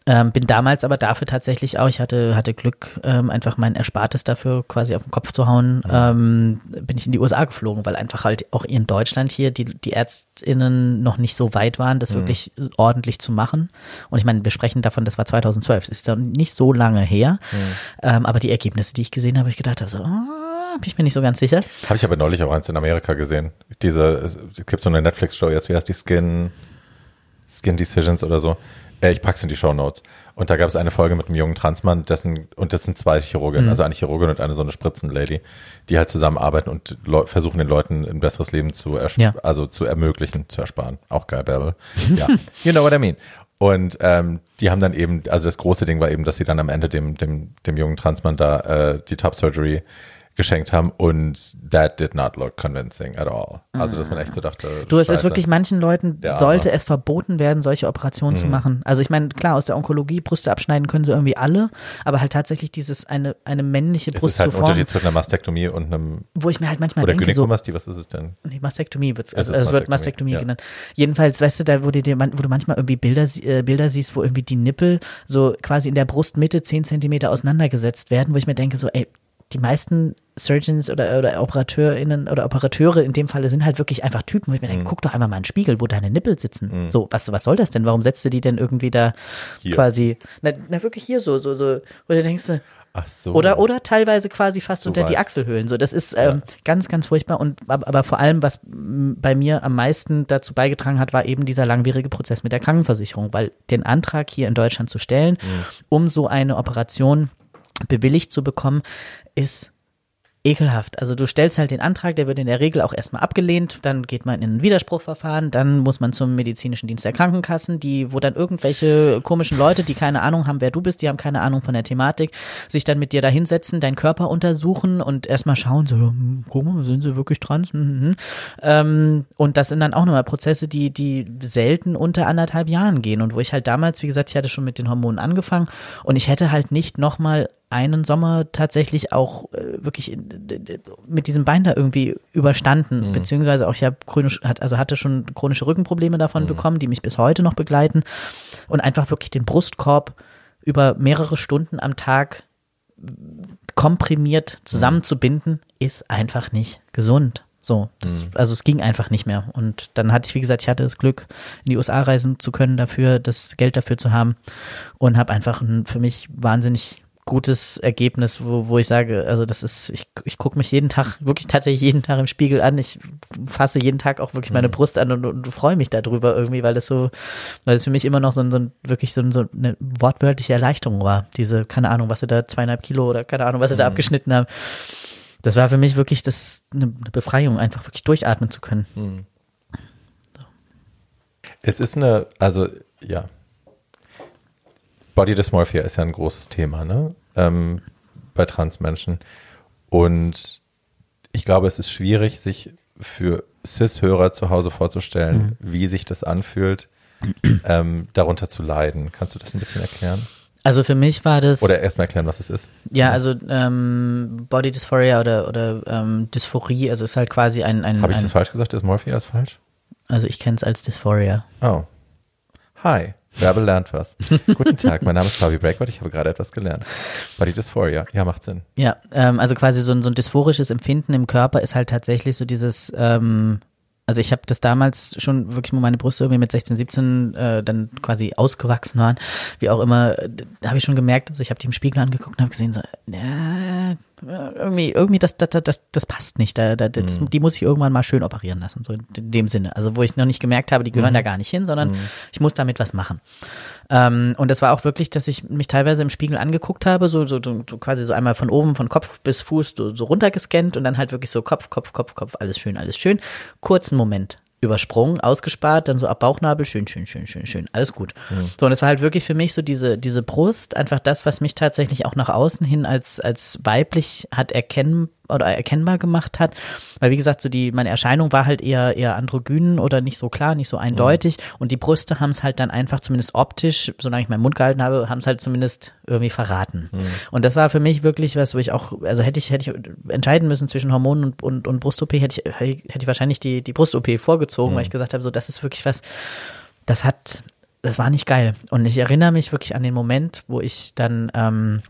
Ähm, bin damals aber dafür tatsächlich auch, ich hatte, hatte Glück, ähm, einfach mein Erspartes dafür quasi auf den Kopf zu hauen, mhm. ähm, bin ich in die USA geflogen, weil einfach halt auch in Deutschland hier die, die ÄrztInnen noch nicht so weit waren, das mhm. wirklich ordentlich zu machen. Und ich meine, wir sprechen davon, das war 2012, das ist dann nicht so lange her, mhm. ähm, aber die Ergebnisse, die ich gesehen habe, ich gedacht habe, so, oh, bin ich mir nicht so ganz sicher. Habe ich aber neulich auch eins in Amerika gesehen. Diese, es gibt so eine Netflix-Show jetzt, wie heißt die Skin, Skin Decisions oder so. Äh, ich pack's in die Show Notes. Und da gab es eine Folge mit einem jungen Transmann, dessen, und das sind zwei Chirurgen, mhm. also eine Chirurgin und eine so eine Spritzenlady, die halt zusammenarbeiten und versuchen den Leuten ein besseres Leben zu, ja. also zu ermöglichen, zu ersparen. Auch geil, Bärbel. Ja, you know what I mean. Und ähm, die haben dann eben, also das große Ding war eben, dass sie dann am Ende dem, dem, dem jungen Transmann da äh, die Top Surgery geschenkt haben und that did not look convincing at all. Also, dass man echt so dachte. Du, es ist wirklich, manchen Leuten Arme. sollte es verboten werden, solche Operationen Mhm. zu machen. Also ich meine, klar, aus der Onkologie, Brüste abschneiden können sie irgendwie alle, aber halt tatsächlich dieses, eine, eine männliche Es Brust ist halt zu ein formen, Unterschied zwischen einer Mastektomie und einem, wo ich mir halt manchmal oder denke, so, Gynäkomastie, was ist es denn? Nee, Mastektomie wird's, Es also ist es wird Mastektomie, Mastektomie ja. genannt. Jedenfalls, weißt du, da wo du dir, man- wo du manchmal irgendwie Bilder, äh, Bilder siehst, wo irgendwie die Nippel so quasi in der Brustmitte 10 Zentimeter auseinandergesetzt werden, wo ich mir denke, so, ey, die meisten Surgeons oder, oder OperateurInnen oder Operateure in dem Falle sind halt wirklich einfach Typen, wo ich mir Mhm. denke, guck doch einmal mal in den Spiegel, wo deine Nippel sitzen. So, was, was soll das denn? Warum setzt du die denn irgendwie da Hier. quasi, na, na wirklich hier so, so, so, wo du denkst, du, Ach so. oder, oder teilweise quasi fast So unter die weit. Achselhöhlen. So, das ist ähm, ganz, ganz furchtbar. Und aber, vor allem, was bei mir am meisten dazu beigetragen hat, war eben dieser langwierige Prozess mit der Krankenversicherung, weil den Antrag hier in Deutschland zu stellen, Mhm. um so eine Operation bewilligt zu bekommen, ist ekelhaft. Also du stellst halt den Antrag, der wird in der Regel auch erstmal abgelehnt, dann geht man in ein Widerspruchverfahren, dann muss man zum medizinischen Dienst der Krankenkassen, die, wo dann irgendwelche komischen Leute, die keine Ahnung haben, wer du bist, die haben keine Ahnung von der Thematik, sich dann mit dir da hinsetzen, deinen Körper untersuchen und erstmal schauen, so, hm, sind sie wirklich trans? Hm, hm, hm. Ähm, und das sind dann auch nochmal Prozesse, die, die selten unter anderthalb Jahren gehen und wo ich halt damals, wie gesagt, ich hatte schon mit den Hormonen angefangen und ich hätte halt nicht nochmal einen Sommer tatsächlich auch äh, wirklich in, d- mit diesem Bein da irgendwie überstanden, beziehungsweise auch ich habe chronisch, hat, also hatte schon chronische Rückenprobleme davon bekommen, die mich bis heute noch begleiten. Und einfach wirklich den Brustkorb über mehrere Stunden am Tag komprimiert zusammenzubinden, ist einfach nicht gesund. So, das, also es ging einfach nicht mehr. Und dann hatte ich, wie gesagt, ich hatte das Glück, in die USA reisen zu können dafür, das Geld dafür zu haben. Und habe einfach ein für mich wahnsinnig gutes Ergebnis, wo, wo ich sage, also das ist, ich, ich gucke mich jeden Tag, wirklich tatsächlich jeden Tag im Spiegel an. Ich fasse jeden Tag auch wirklich meine Brust an und, und freue mich darüber irgendwie, weil das so, weil es für mich immer noch so, ein, so ein, wirklich so, ein, so eine wortwörtliche Erleichterung war. Diese, keine Ahnung, was sie da zweieinhalb Kilo oder keine Ahnung, was sie da abgeschnitten haben. Das war für mich wirklich das, eine, eine Befreiung, einfach wirklich durchatmen zu können. Es ist eine, also ja. Body Dysmorphia ist ja ein großes Thema, ne? Ähm, bei Transmenschen. Und ich glaube, es ist schwierig, sich für Cis-Hörer zu Hause vorzustellen, wie sich das anfühlt, ähm, darunter zu leiden. Kannst du das ein bisschen erklären? Also für mich war das. Oder erstmal erklären, was es ist? Ja, also ähm, Body Dysphoria oder, oder ähm, Dysphorie, also ist halt quasi ein, ein, Habe ich ein das falsch gesagt? Dysmorphia ist falsch? also ich kenne es als Dysphoria. Oh. Hi. Werbe lernt was. Guten Tag, mein Name ist Fabi Breakword. Ich habe gerade etwas gelernt. Body Dysphoria. Ja, macht Sinn. Ja, ähm, also quasi so ein, so ein dysphorisches Empfinden im Körper ist halt tatsächlich so dieses, ähm, also ich habe das damals schon wirklich, wo meine Brüste irgendwie mit 16, 17 äh, dann quasi ausgewachsen waren, wie auch immer, äh, da habe ich schon gemerkt, also ich habe die im Spiegel angeguckt und habe gesehen, so, ja, irgendwie, irgendwie das, das, das, das passt nicht. Da, da, das, Die muss ich irgendwann mal schön operieren lassen, so in dem Sinne. Also wo ich noch nicht gemerkt habe, die gehören da gar nicht hin, sondern ich muss damit was machen. Ähm, und das war auch wirklich, dass ich mich teilweise im Spiegel angeguckt habe, so, so, so quasi so einmal von oben, von Kopf bis Fuß so, so runtergescannt und dann halt wirklich so Kopf, Kopf, Kopf, Kopf, alles schön, alles schön. Kurzen Moment übersprungen, ausgespart, dann so ab Bauchnabel, schön, schön, schön, schön, schön, alles gut. So, und es war halt wirklich für mich so diese, diese Brust, einfach das, was mich tatsächlich auch nach außen hin als, als weiblich hat erkennen oder erkennbar gemacht hat. Weil, wie gesagt, so die, meine Erscheinung war halt eher, eher androgyn oder nicht so klar, nicht so eindeutig. Und die Brüste haben es halt dann einfach zumindest optisch, solange ich meinen Mund gehalten habe, haben es halt zumindest irgendwie verraten. Und das war für mich wirklich was, wo ich auch, also hätte ich, hätte ich entscheiden müssen zwischen Hormonen und, und, und Brust-OP, hätte ich, hätte ich wahrscheinlich die, die Brust-OP vorgezogen, weil ich gesagt habe, so, das ist wirklich was, das hat, das war nicht geil. Und ich erinnere mich wirklich an den Moment, wo ich dann, ähm,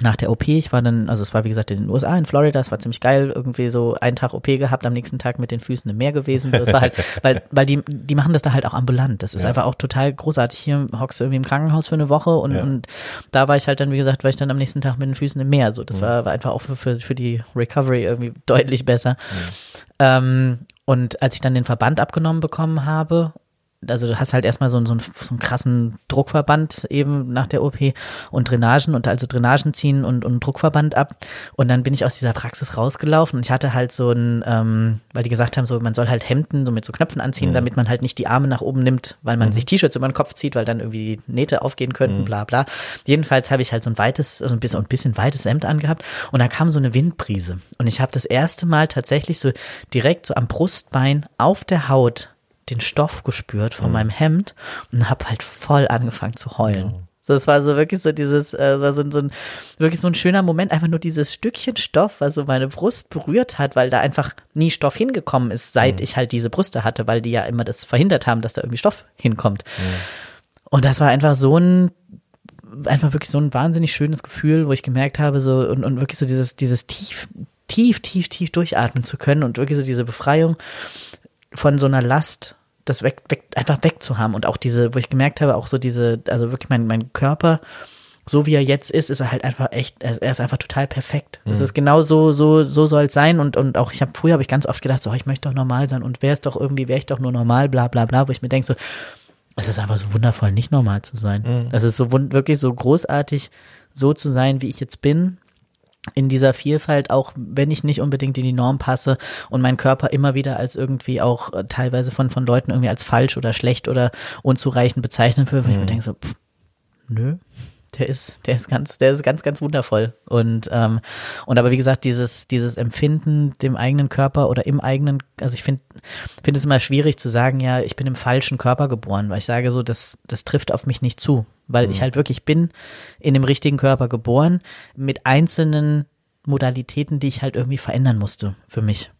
nach der OP, ich war dann, also es war wie gesagt in den USA, in Florida, es war ziemlich geil, irgendwie so einen Tag OP gehabt, am nächsten Tag mit den Füßen im Meer gewesen. Das war halt, weil, weil die, die machen das da halt auch ambulant. Das ist Ja. einfach auch total großartig. Hier hockst du irgendwie im Krankenhaus für eine Woche und, Ja. und da war ich halt dann, wie gesagt, war ich dann am nächsten Tag mit den Füßen im Meer. So, das war, war einfach auch für, für, für die Recovery irgendwie deutlich besser. Ähm, und als ich dann den Verband abgenommen bekommen habe, also du hast halt erstmal so, so, einen, so einen krassen Druckverband eben nach der OP und Drainagen und also Drainagen ziehen und, und Druckverband ab. Und dann bin ich aus dieser Praxis rausgelaufen und ich hatte halt so ein, ähm, weil die gesagt haben, so man soll halt Hemden so mit so Knöpfen anziehen, mhm. damit man halt nicht die Arme nach oben nimmt, weil man mhm. sich T-Shirts über den Kopf zieht, weil dann irgendwie die Nähte aufgehen könnten, mhm. bla bla. Jedenfalls habe ich halt so ein weites, also ein bisschen, ein bisschen weites Hemd angehabt und da kam so eine Windbrise. Und ich habe das erste Mal tatsächlich so direkt so am Brustbein auf der Haut den Stoff gespürt von mhm. meinem Hemd und habe halt voll angefangen zu heulen. Ja. So, es war so wirklich so dieses, äh, war so, so ein, wirklich so ein schöner Moment, einfach nur dieses Stückchen Stoff, was so meine Brust berührt hat, weil da einfach nie Stoff hingekommen ist, seit mhm. ich halt diese Brüste hatte, weil die ja immer das verhindert haben, dass da irgendwie Stoff hinkommt. Mhm. Und das war einfach so ein, einfach wirklich so ein wahnsinnig schönes Gefühl, wo ich gemerkt habe, so, und, und wirklich so dieses, dieses tief, tief, tief, tief durchatmen zu können und wirklich so diese Befreiung von so einer Last, das weg, weg, einfach wegzuhaben und auch diese, wo ich gemerkt habe, auch so diese, also wirklich mein, mein Körper, so wie er jetzt ist, ist er halt einfach echt, er ist einfach total perfekt. Es mhm. ist genau so, so, so soll es sein und, und auch ich habe, früher habe ich ganz oft gedacht, so, ich möchte doch normal sein und wäre es doch irgendwie, wäre ich doch nur normal, bla, bla, bla, wo ich mir denke, so, es ist einfach so wundervoll, nicht normal zu sein. Mhm. Es ist so wirklich so großartig, so zu sein, wie ich jetzt bin in dieser Vielfalt, auch wenn ich nicht unbedingt in die Norm passe und mein Körper immer wieder als irgendwie auch äh, teilweise von, von Leuten irgendwie als falsch oder schlecht oder unzureichend bezeichnet wird, wo mhm. ich mir mhm. denke so, pff, nö, der ist, der ist ganz, der ist ganz, ganz wundervoll. Und, ähm, und aber wie gesagt, dieses, dieses Empfinden dem eigenen Körper oder im eigenen, also ich finde, finde es immer schwierig zu sagen, ja, ich bin im falschen Körper geboren, weil ich sage so, das, das trifft auf mich nicht zu. Weil mhm. ich halt wirklich bin in dem richtigen Körper geboren, mit einzelnen Modalitäten, die ich halt irgendwie verändern musste für mich.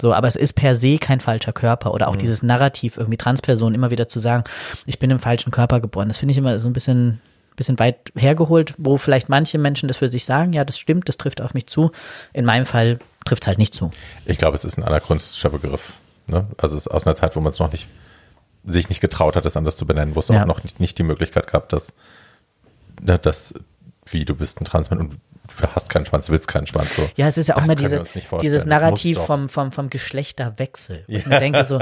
So, aber es ist per se kein falscher Körper oder auch mhm. dieses Narrativ, irgendwie Transpersonen immer wieder zu sagen, ich bin im falschen Körper geboren. Das finde ich immer so ein bisschen bisschen weit hergeholt, wo vielleicht manche Menschen das für sich sagen, ja, das stimmt, das trifft auf mich zu. In meinem Fall trifft es halt nicht zu. Ich glaube, es ist ein anachronistischer Begriff. Ne? Also es ist aus einer Zeit, wo man es noch nicht, sich nicht getraut hat, es anders zu benennen, wo es ja. auch noch nicht, nicht die Möglichkeit gab, dass, dass, wie du bist ein Transmann und du hast keinen Schwanz, du willst keinen Schwanz. So. Ja, es ist ja auch immer dieses, dieses Narrativ vom, vom, vom Geschlechterwechsel. Ja. Ich mir denke so,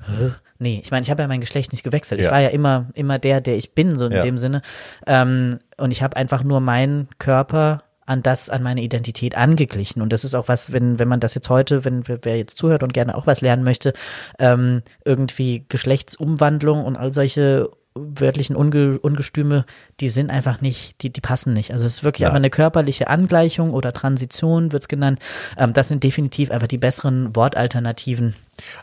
nee, ich meine, ich habe ja mein Geschlecht nicht gewechselt. Ja. Ich war ja immer, immer der, der ich bin, so in ja. dem Sinne. Ähm, und ich habe einfach nur meinen Körper an das, an meine Identität angeglichen. Und das ist auch was, wenn, wenn man das jetzt heute, wenn wer jetzt zuhört und gerne auch was lernen möchte, ähm, irgendwie Geschlechtsumwandlung und all solche wörtlichen Unge Ungestüme, die sind einfach nicht, die, die passen nicht. Also es ist wirklich ja. aber eine körperliche Angleichung oder Transition wird es genannt. Ähm, das sind definitiv einfach die besseren Wortalternativen.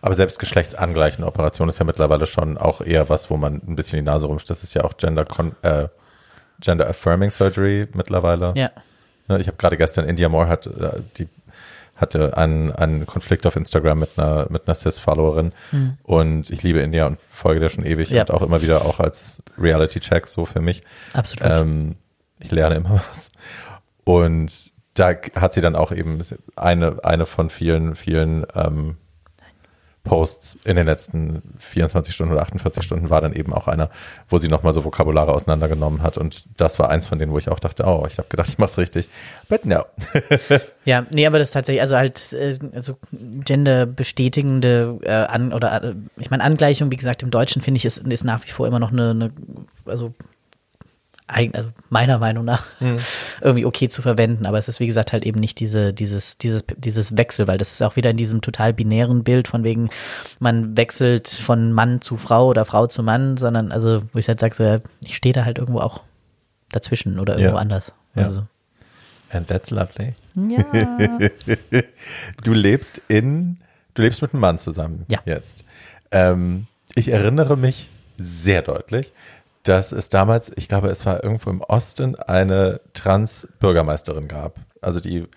Aber selbst geschlechtsangleichende Operation ist ja mittlerweile schon auch eher was, wo man ein bisschen die Nase rumscht. Das ist ja auch Gender, äh, Gender Affirming Surgery mittlerweile. Ja. Ne, ich habe gerade gestern, India Moore hat äh, die hatte einen, einen Konflikt auf Instagram mit einer, mit einer Cis-Followerin mhm. und ich liebe India und folge der schon ewig ja. und auch immer wieder auch als Reality-Check so für mich. Absolut. Ähm, ich lerne immer was. Und da hat sie dann auch eben eine, eine von vielen, vielen ähm, Posts in den letzten 24 Stunden oder 48 Stunden war dann eben auch einer, wo sie nochmal so Vokabulare auseinandergenommen hat. Und das war eins von denen, wo ich auch dachte, oh, ich habe gedacht, ich mach's richtig. But no. ja, nee, aber das tatsächlich, also halt, äh, also genderbestätigende äh, an, oder äh, ich meine, Angleichung, wie gesagt, im Deutschen finde ich, ist, ist nach wie vor immer noch eine, eine also also meiner Meinung nach mhm. irgendwie okay zu verwenden, aber es ist wie gesagt halt eben nicht diese dieses dieses dieses Wechsel, weil das ist auch wieder in diesem total binären Bild von wegen man wechselt von Mann zu Frau oder Frau zu Mann, sondern also wo ich halt sage so ja, ich stehe da halt irgendwo auch dazwischen oder irgendwo ja. anders. Ja. Also. And that's lovely. Ja. du lebst in du lebst mit einem Mann zusammen ja. jetzt. Ähm, ich erinnere mich sehr deutlich, dass es damals, ich glaube, es war irgendwo im Osten, eine Trans-Bürgermeisterin gab. Also die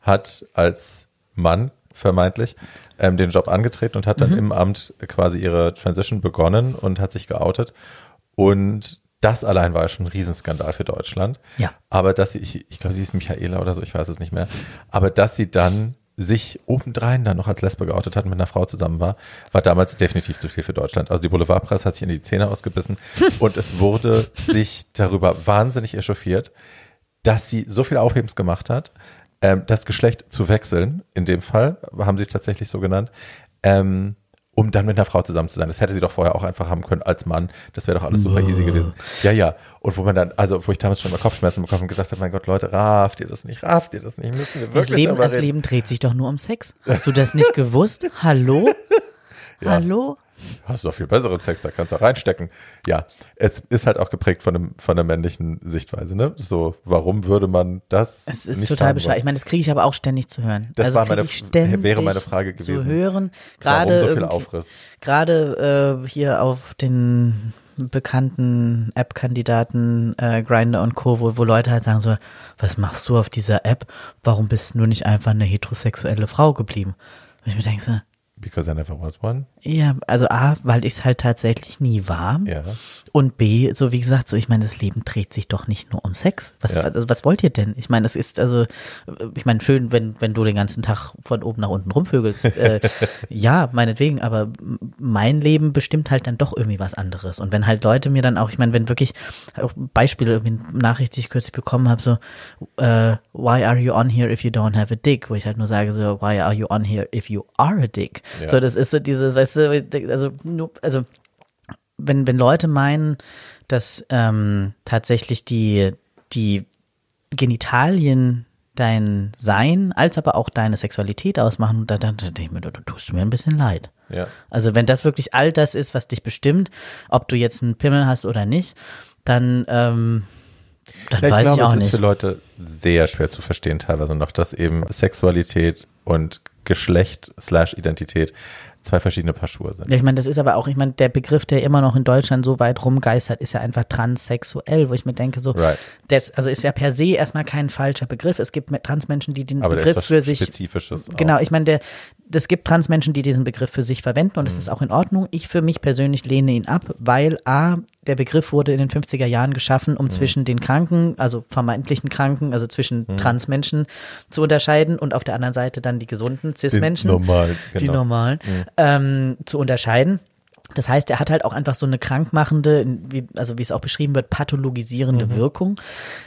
hat als Mann vermeintlich ähm, den Job angetreten und hat dann mhm. im Amt quasi ihre Transition begonnen und hat sich geoutet. Und das allein war schon ein Riesenskandal für Deutschland. Ja. Aber dass sie, ich, ich glaube, sie ist Michaela oder so, ich weiß es nicht mehr. Aber dass sie dann sich obendrein dann noch als Lesbe geoutet hat und mit einer Frau zusammen war, war damals definitiv zu viel für Deutschland. Also die Boulevardpresse hat sich in die Zähne ausgebissen und es wurde sich darüber wahnsinnig echauffiert, dass sie so viel Aufhebens gemacht hat, ähm, das Geschlecht zu wechseln, in dem Fall, haben sie es tatsächlich so genannt, ähm, um dann mit einer Frau zusammen zu sein. Das hätte sie doch vorher auch einfach haben können als Mann. Das wäre doch alles super easy gewesen. Ja, ja. Und wo man dann, also wo ich damals schon mal Kopfschmerzen bekommen und gesagt habe, mein Gott, Leute, rafft ihr das nicht, rafft ihr das nicht, müssen wir wirklich Das Leben, das. Leben dreht sich doch nur um Sex. Hast du das nicht gewusst? Hallo? Ja. Hallo? Hast du doch viel besseren Sex, da kannst du auch reinstecken. Ja, es ist halt auch geprägt von, dem, von der männlichen Sichtweise, ne? So, warum würde man das Es ist nicht total bescheuert. Ich meine, das kriege ich aber auch ständig zu hören. Das also war meine- ständig wäre meine Frage Zu gewesen. hören, Warum gerade so viel irgendwie- Aufriss? gerade äh, hier auf den bekannten App-Kandidaten äh, Grinder und Co., wo, wo Leute halt sagen so, was machst du auf dieser App? Warum bist du nicht einfach eine heterosexuelle Frau geblieben? Und ich mir denke so, Because I never was one. ja, also A, weil ich es halt tatsächlich nie war. Ja. Und B, so wie gesagt, so ich meine, das Leben dreht sich doch nicht nur um Sex. Was, Ja. also, was wollt ihr denn? Ich meine, es ist also, ich meine, schön, wenn, wenn du den ganzen Tag von oben nach unten rumvögelst. Äh, ja, meinetwegen, aber mein Leben bestimmt halt dann doch irgendwie was anderes. Und wenn halt Leute mir dann auch, ich meine, wenn wirklich auch Beispiele, irgendwie eine Nachricht, die ich kürzlich bekommen habe, so, äh, why are you on here if you don't have a dick? Wo ich halt nur sage, so, why are you on here if you are a dick? Ja. So, das ist so dieses, weißt du, also, nur, also, wenn, wenn Leute meinen, dass ähm, tatsächlich die, die Genitalien dein Sein als aber auch deine Sexualität ausmachen, da, da, da denke ich mir, da, da tust du mir ein bisschen leid. Ja. Also wenn das wirklich all das ist, was dich bestimmt, ob du jetzt einen Pimmel hast oder nicht, dann, ähm, dann Ja, ich weiß glaube, ich auch es ist nicht. für Leute sehr schwer zu verstehen teilweise noch, dass eben Sexualität und Geschlecht slash Identität zwei verschiedene Paar Schuhe sind. Ja, ich meine, das ist aber auch, ich meine, der Begriff, der immer noch in Deutschland so weit rumgeistert, ist ja einfach transsexuell, wo ich mir denke, so, Right. das, also ist ja per se erstmal kein falscher Begriff. Es gibt Transmenschen, die den Aber der ist Begriff was für sich Spezifisches. Genau, auch. ich meine, der, es gibt Transmenschen, die diesen Begriff für sich verwenden und das ist auch in Ordnung. Ich für mich persönlich lehne ihn ab, weil A, der Begriff wurde in den 50er Jahren geschaffen, um zwischen den Kranken, also vermeintlichen Kranken, also zwischen Transmenschen zu unterscheiden und auf der anderen Seite dann die gesunden Cis-Menschen, Normal, die genau. normalen, ähm, zu unterscheiden. Das heißt, er hat halt auch einfach so eine krankmachende, wie, also wie es auch beschrieben wird, pathologisierende Mhm. Wirkung,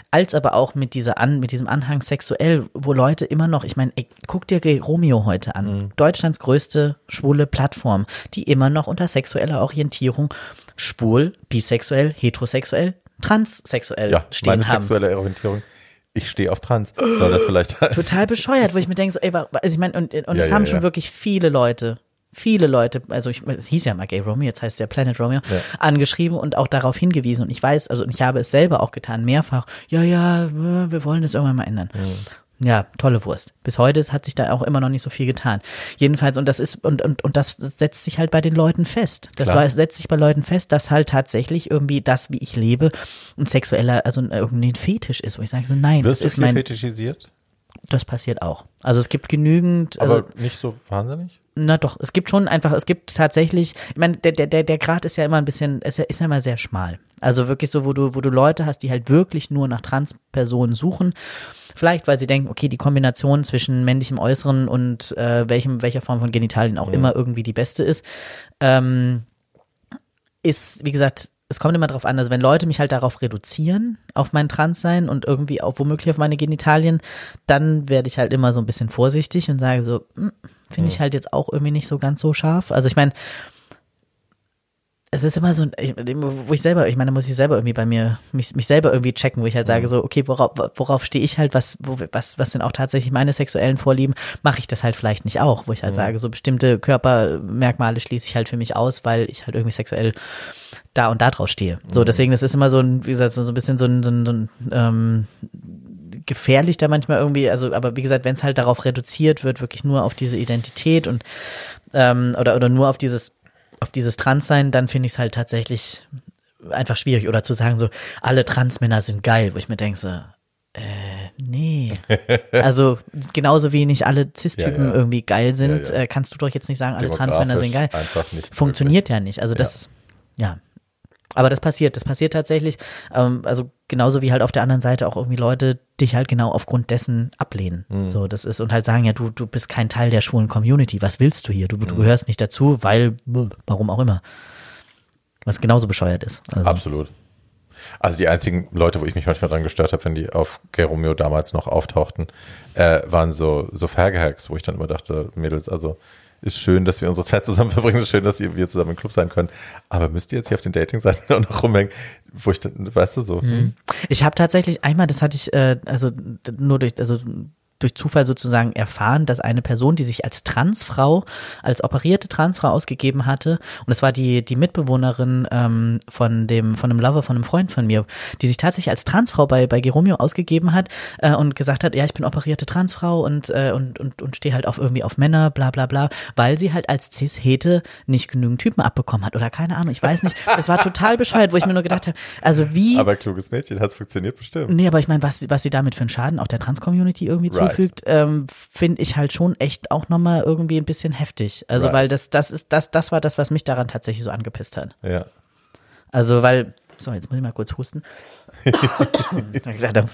als aber auch mit dieser an, mit diesem Anhang sexuell, wo Leute immer noch, ich meine, guck dir Romeo heute an, Mhm. Deutschlands größte schwule Plattform, die immer noch unter sexueller Orientierung schwul, bisexuell, heterosexuell, transsexuell Ja, stehen meine haben. sexuelle Orientierung. Ich stehe auf Trans. Soll das vielleicht heißen? Total bescheuert, wo ich mir denke, so, ey, also ich meine, und, und Ja, es ja, haben ja. schon wirklich viele Leute, viele Leute, also ich, es hieß ja mal Gay Romeo, jetzt heißt es ja Planet Romeo, Ja. angeschrieben und auch darauf hingewiesen. Und ich weiß, also ich habe es selber auch getan, mehrfach, ja, ja, wir wollen das irgendwann mal ändern. Ja, tolle Wurst. Bis heute hat sich da auch immer noch nicht so viel getan. Jedenfalls, und das ist, und, und, und das setzt sich halt bei den Leuten fest. Das Klar. setzt sich bei Leuten fest, dass halt tatsächlich irgendwie das, wie ich lebe, ein sexueller, also irgendwie ein Fetisch ist, wo ich sage so, nein, Wirst das ist mein, fetischisiert? das passiert auch. Also es gibt genügend, also aber nicht so wahnsinnig? Na doch, es gibt schon einfach, es gibt tatsächlich, ich meine, der, der, der, Grad ist ja immer ein bisschen, ist ja, ist ja immer sehr schmal. Also wirklich so, wo du, wo du Leute hast, die halt wirklich nur nach Transpersonen suchen. Vielleicht, weil sie denken, okay, die Kombination zwischen männlichem Äußeren und äh, welchem, welcher Form von Genitalien auch immer irgendwie die beste ist. Ähm, ist, wie gesagt, es kommt immer drauf an, also wenn Leute mich halt darauf reduzieren, auf mein Transsein und irgendwie auch womöglich auf meine Genitalien, dann werde ich halt immer so ein bisschen vorsichtig und sage so, hm, finde ich halt jetzt auch irgendwie nicht so ganz so scharf. Also ich meine, es ist immer so, wo ich selber, ich meine, da muss ich selber irgendwie bei mir, mich, mich selber irgendwie checken, wo ich halt sage so, okay, worauf, worauf stehe ich halt, was, wo, was, was sind auch tatsächlich meine sexuellen Vorlieben, mache ich das halt vielleicht nicht auch, wo ich halt sage, so bestimmte Körpermerkmale schließe ich halt für mich aus, weil ich halt irgendwie sexuell da und da drauf stehe. So, deswegen, das ist immer so ein, wie gesagt, so, so ein bisschen so ein, so ein, so ein ähm, gefährlich da manchmal irgendwie, also, aber wie gesagt, wenn es halt darauf reduziert wird, wirklich nur auf diese Identität und ähm, oder, oder nur auf dieses, auf dieses Transsein, dann finde ich es halt tatsächlich einfach schwierig. Oder zu sagen, so, alle Transmänner sind geil, wo ich mir denke, so, äh, nee. Also genauso wie nicht alle Cis-Typen Ja, ja. irgendwie geil sind, Ja. Äh, kannst du doch jetzt nicht sagen, alle Transmänner sind geil. Einfach nicht Funktioniert ja nicht. Also das, ja. Aber das passiert, das passiert tatsächlich. Ähm, also genauso wie halt auf der anderen Seite auch irgendwie Leute dich halt genau aufgrund dessen ablehnen. Mhm. So, das ist und halt sagen, ja, du, du bist kein Teil der schwulen Community. Was willst du hier? Du, Mhm. du gehörst nicht dazu, weil, warum auch immer. Was genauso bescheuert ist. Also, Absolut. Also die einzigen Leute, wo ich mich manchmal dran gestört habe, wenn die auf Gay Romeo damals noch auftauchten, äh, waren so, so Faghags, wo ich dann immer dachte, Mädels, also ist schön, dass wir unsere Zeit zusammen verbringen, ist schön, dass wir zusammen im Club sein können. Aber müsst ihr jetzt hier auf den Dating-Seiten auch noch rumhängen, wo ich, weißt du so. Hm. Ich habe tatsächlich einmal, das hatte ich, äh, also nur durch, also durch Zufall sozusagen erfahren, dass eine Person, die sich als Transfrau, als operierte Transfrau ausgegeben hatte, und es war die, die Mitbewohnerin ähm, von dem, von einem Lover, von einem Freund von mir, die sich tatsächlich als Transfrau bei, bei Geromeo ausgegeben hat äh, und gesagt hat, ja, ich bin operierte Transfrau und, äh, und, und, und stehe halt auf irgendwie auf Männer, bla bla bla, weil sie halt als Cis-Hete nicht genügend Typen abbekommen hat oder keine Ahnung, ich weiß nicht. Es war total bescheuert, wo ich mir nur gedacht habe, also wie. Aber kluges Mädchen, hat es funktioniert bestimmt. Nee, aber ich meine, was, was sie damit für einen Schaden auch der Trans-Community irgendwie right zufügt, ähm, finde ich halt schon echt auch nochmal irgendwie ein bisschen heftig. Also, right. weil das, das ist, das, das war das, was mich daran tatsächlich so angepisst hat. Ja. Also, weil, so, jetzt muss ich mal kurz husten. da, da, da,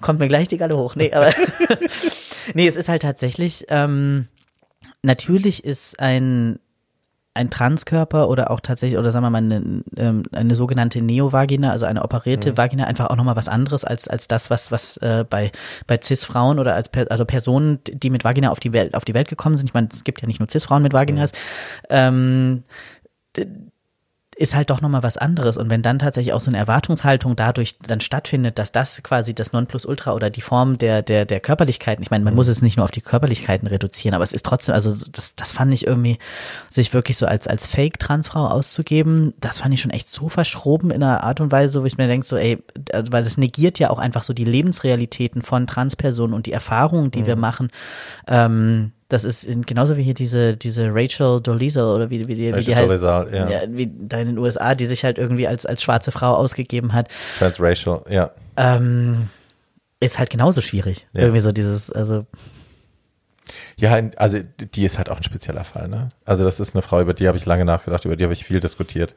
kommt mir gleich die Galle hoch. Nee, aber nee, es ist halt tatsächlich, ähm, natürlich ist ein ein Transkörper oder auch tatsächlich, oder sagen wir mal, eine, ähm, eine sogenannte Neovagina, also eine operierte mhm. Vagina, einfach auch nochmal was anderes als, als das, was, was äh, bei, bei Cis-Frauen oder als also Personen, die mit Vagina auf die Welt, auf die Welt gekommen sind. Ich meine, es gibt ja nicht nur Cis-Frauen mit Vaginas. Mhm. Ähm, ist halt doch nochmal was anderes. Und wenn dann tatsächlich auch so eine Erwartungshaltung dadurch dann stattfindet, dass das quasi das Nonplusultra oder die Form der, der, der Körperlichkeiten, ich meine, man muss es nicht nur auf die Körperlichkeiten reduzieren, aber es ist trotzdem, also das, das fand ich irgendwie, sich wirklich so als, als Fake-Transfrau auszugeben, das fand ich schon echt so verschroben in einer Art und Weise, wo ich mir denke, so, ey, also, weil das negiert ja auch einfach so die Lebensrealitäten von Transpersonen und die Erfahrungen, die mhm. wir machen. Ähm, das ist genauso wie hier diese, diese Rachel Dolezal oder wie, wie die, wie die heißt, Dolezal, ja. ja. Wie da in den USA, die sich halt irgendwie als, als schwarze Frau ausgegeben hat. Transracial, ja. Ähm, ist halt genauso schwierig. Ja. Irgendwie so dieses, also. Ja, also die ist halt auch ein spezieller Fall, ne? Also das ist eine Frau, über die habe ich lange nachgedacht, über die habe ich viel diskutiert.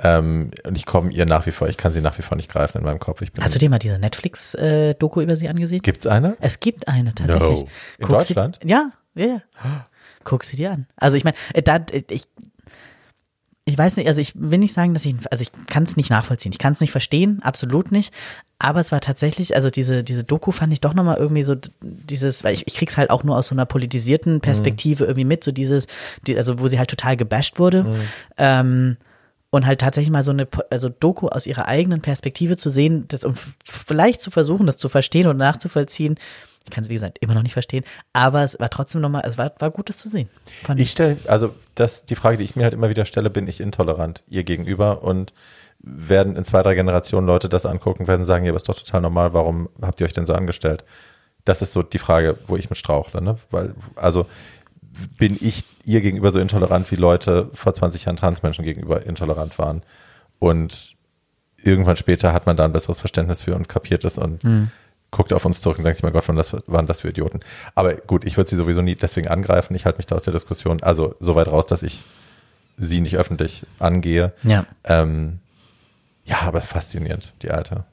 Ähm, und ich komme ihr nach wie vor, ich kann sie nach wie vor nicht greifen in meinem Kopf. Hast du dir mal diese Netflix-Doku äh, über sie angesehen? Gibt's eine? Es gibt eine, tatsächlich. No. In Guck Deutschland? Sie, ja, ja, ja. Guck sie dir an. Also ich meine, äh, da äh, ich ich weiß nicht, also ich will nicht sagen, dass ich, also ich kann es nicht nachvollziehen, ich kann es nicht verstehen, absolut nicht. Aber es war tatsächlich, also diese, diese Doku fand ich doch nochmal irgendwie so dieses, weil ich, ich krieg's halt auch nur aus so einer politisierten Perspektive mhm. irgendwie mit, so dieses, die, also wo sie halt total gebasht wurde. Mhm. Ähm, und halt tatsächlich mal so eine also Doku aus ihrer eigenen Perspektive zu sehen, das um vielleicht zu versuchen, das zu verstehen und nachzuvollziehen, ich kann es, wie gesagt, immer noch nicht verstehen, aber es war trotzdem nochmal, es war, war gut, das zu sehen. Ich stelle, also das, die Frage, die ich mir halt immer wieder stelle, bin ich intolerant ihr gegenüber und werden in zwei, drei Generationen Leute das angucken, werden sagen, ja, aber ist doch total normal, warum habt ihr euch denn so angestellt? Das ist so die Frage, wo ich mit strauchle, ne? Weil, also bin ich ihr gegenüber so intolerant, wie Leute vor 20 Jahren Transmenschen gegenüber intolerant waren. Und irgendwann später hat man da ein besseres Verständnis für und kapiert es und mhm guckt auf uns zurück und denkt sich, mein Gott, was waren das für Idioten. Aber gut, ich würde sie sowieso nie deswegen angreifen. Ich halte mich da aus der Diskussion, also so weit raus, dass ich sie nicht öffentlich angehe. Ja. Ähm, ja, aber faszinierend, die Alte.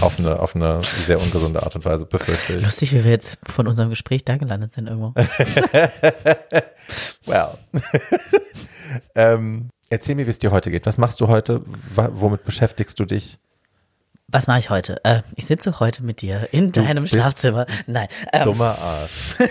auf, eine, auf eine sehr ungesunde Art und Weise, befürchte ich. Lustig, wie wir jetzt von unserem Gespräch da gelandet sind irgendwo. well. ähm, erzähl mir, wie es dir heute geht. Was machst du heute? Womit beschäftigst du dich? Was mache ich heute? Äh, ich sitze heute mit dir in du deinem Schlafzimmer. Nein. Ähm, dummer Arsch.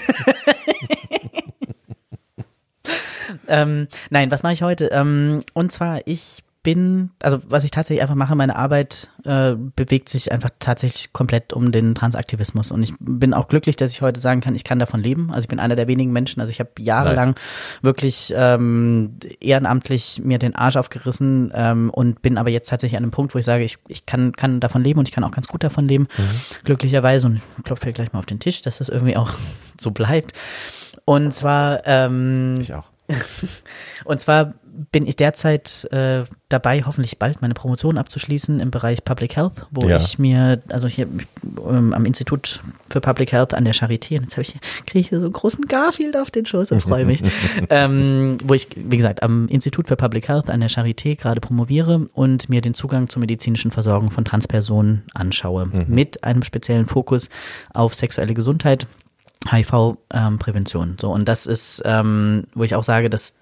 ähm, nein, was mache ich heute? Ähm, und zwar, ich bin, also was ich tatsächlich einfach mache, meine Arbeit äh, bewegt sich einfach tatsächlich komplett um den Transaktivismus. Und ich bin auch glücklich, dass ich heute sagen kann, ich kann davon leben. Also ich bin einer der wenigen Menschen, also ich habe jahrelang nice. wirklich ähm, ehrenamtlich mir den Arsch aufgerissen ähm, und bin aber jetzt tatsächlich an einem Punkt, wo ich sage, ich, ich kann, kann davon leben und ich kann auch ganz gut davon leben, mhm. glücklicherweise. Und ich klopfe gleich mal auf den Tisch, dass das irgendwie auch so bleibt. Und zwar ähm, ich auch. Und zwar bin ich derzeit äh, dabei, hoffentlich bald meine Promotion abzuschließen im Bereich Public Health, wo ja. ich mir, also hier ähm, am Institut für Public Health an der Charité, und jetzt ich, kriege ich hier so einen großen Garfield auf den Schoß und freue mich, ähm, wo ich, wie gesagt, am Institut für Public Health an der Charité gerade promoviere und mir den Zugang zur medizinischen Versorgung von Transpersonen anschaue, mhm. mit einem speziellen Fokus auf sexuelle Gesundheit HIV-Prävention. Ähm, so, und das ist, ähm, wo ich auch sage, das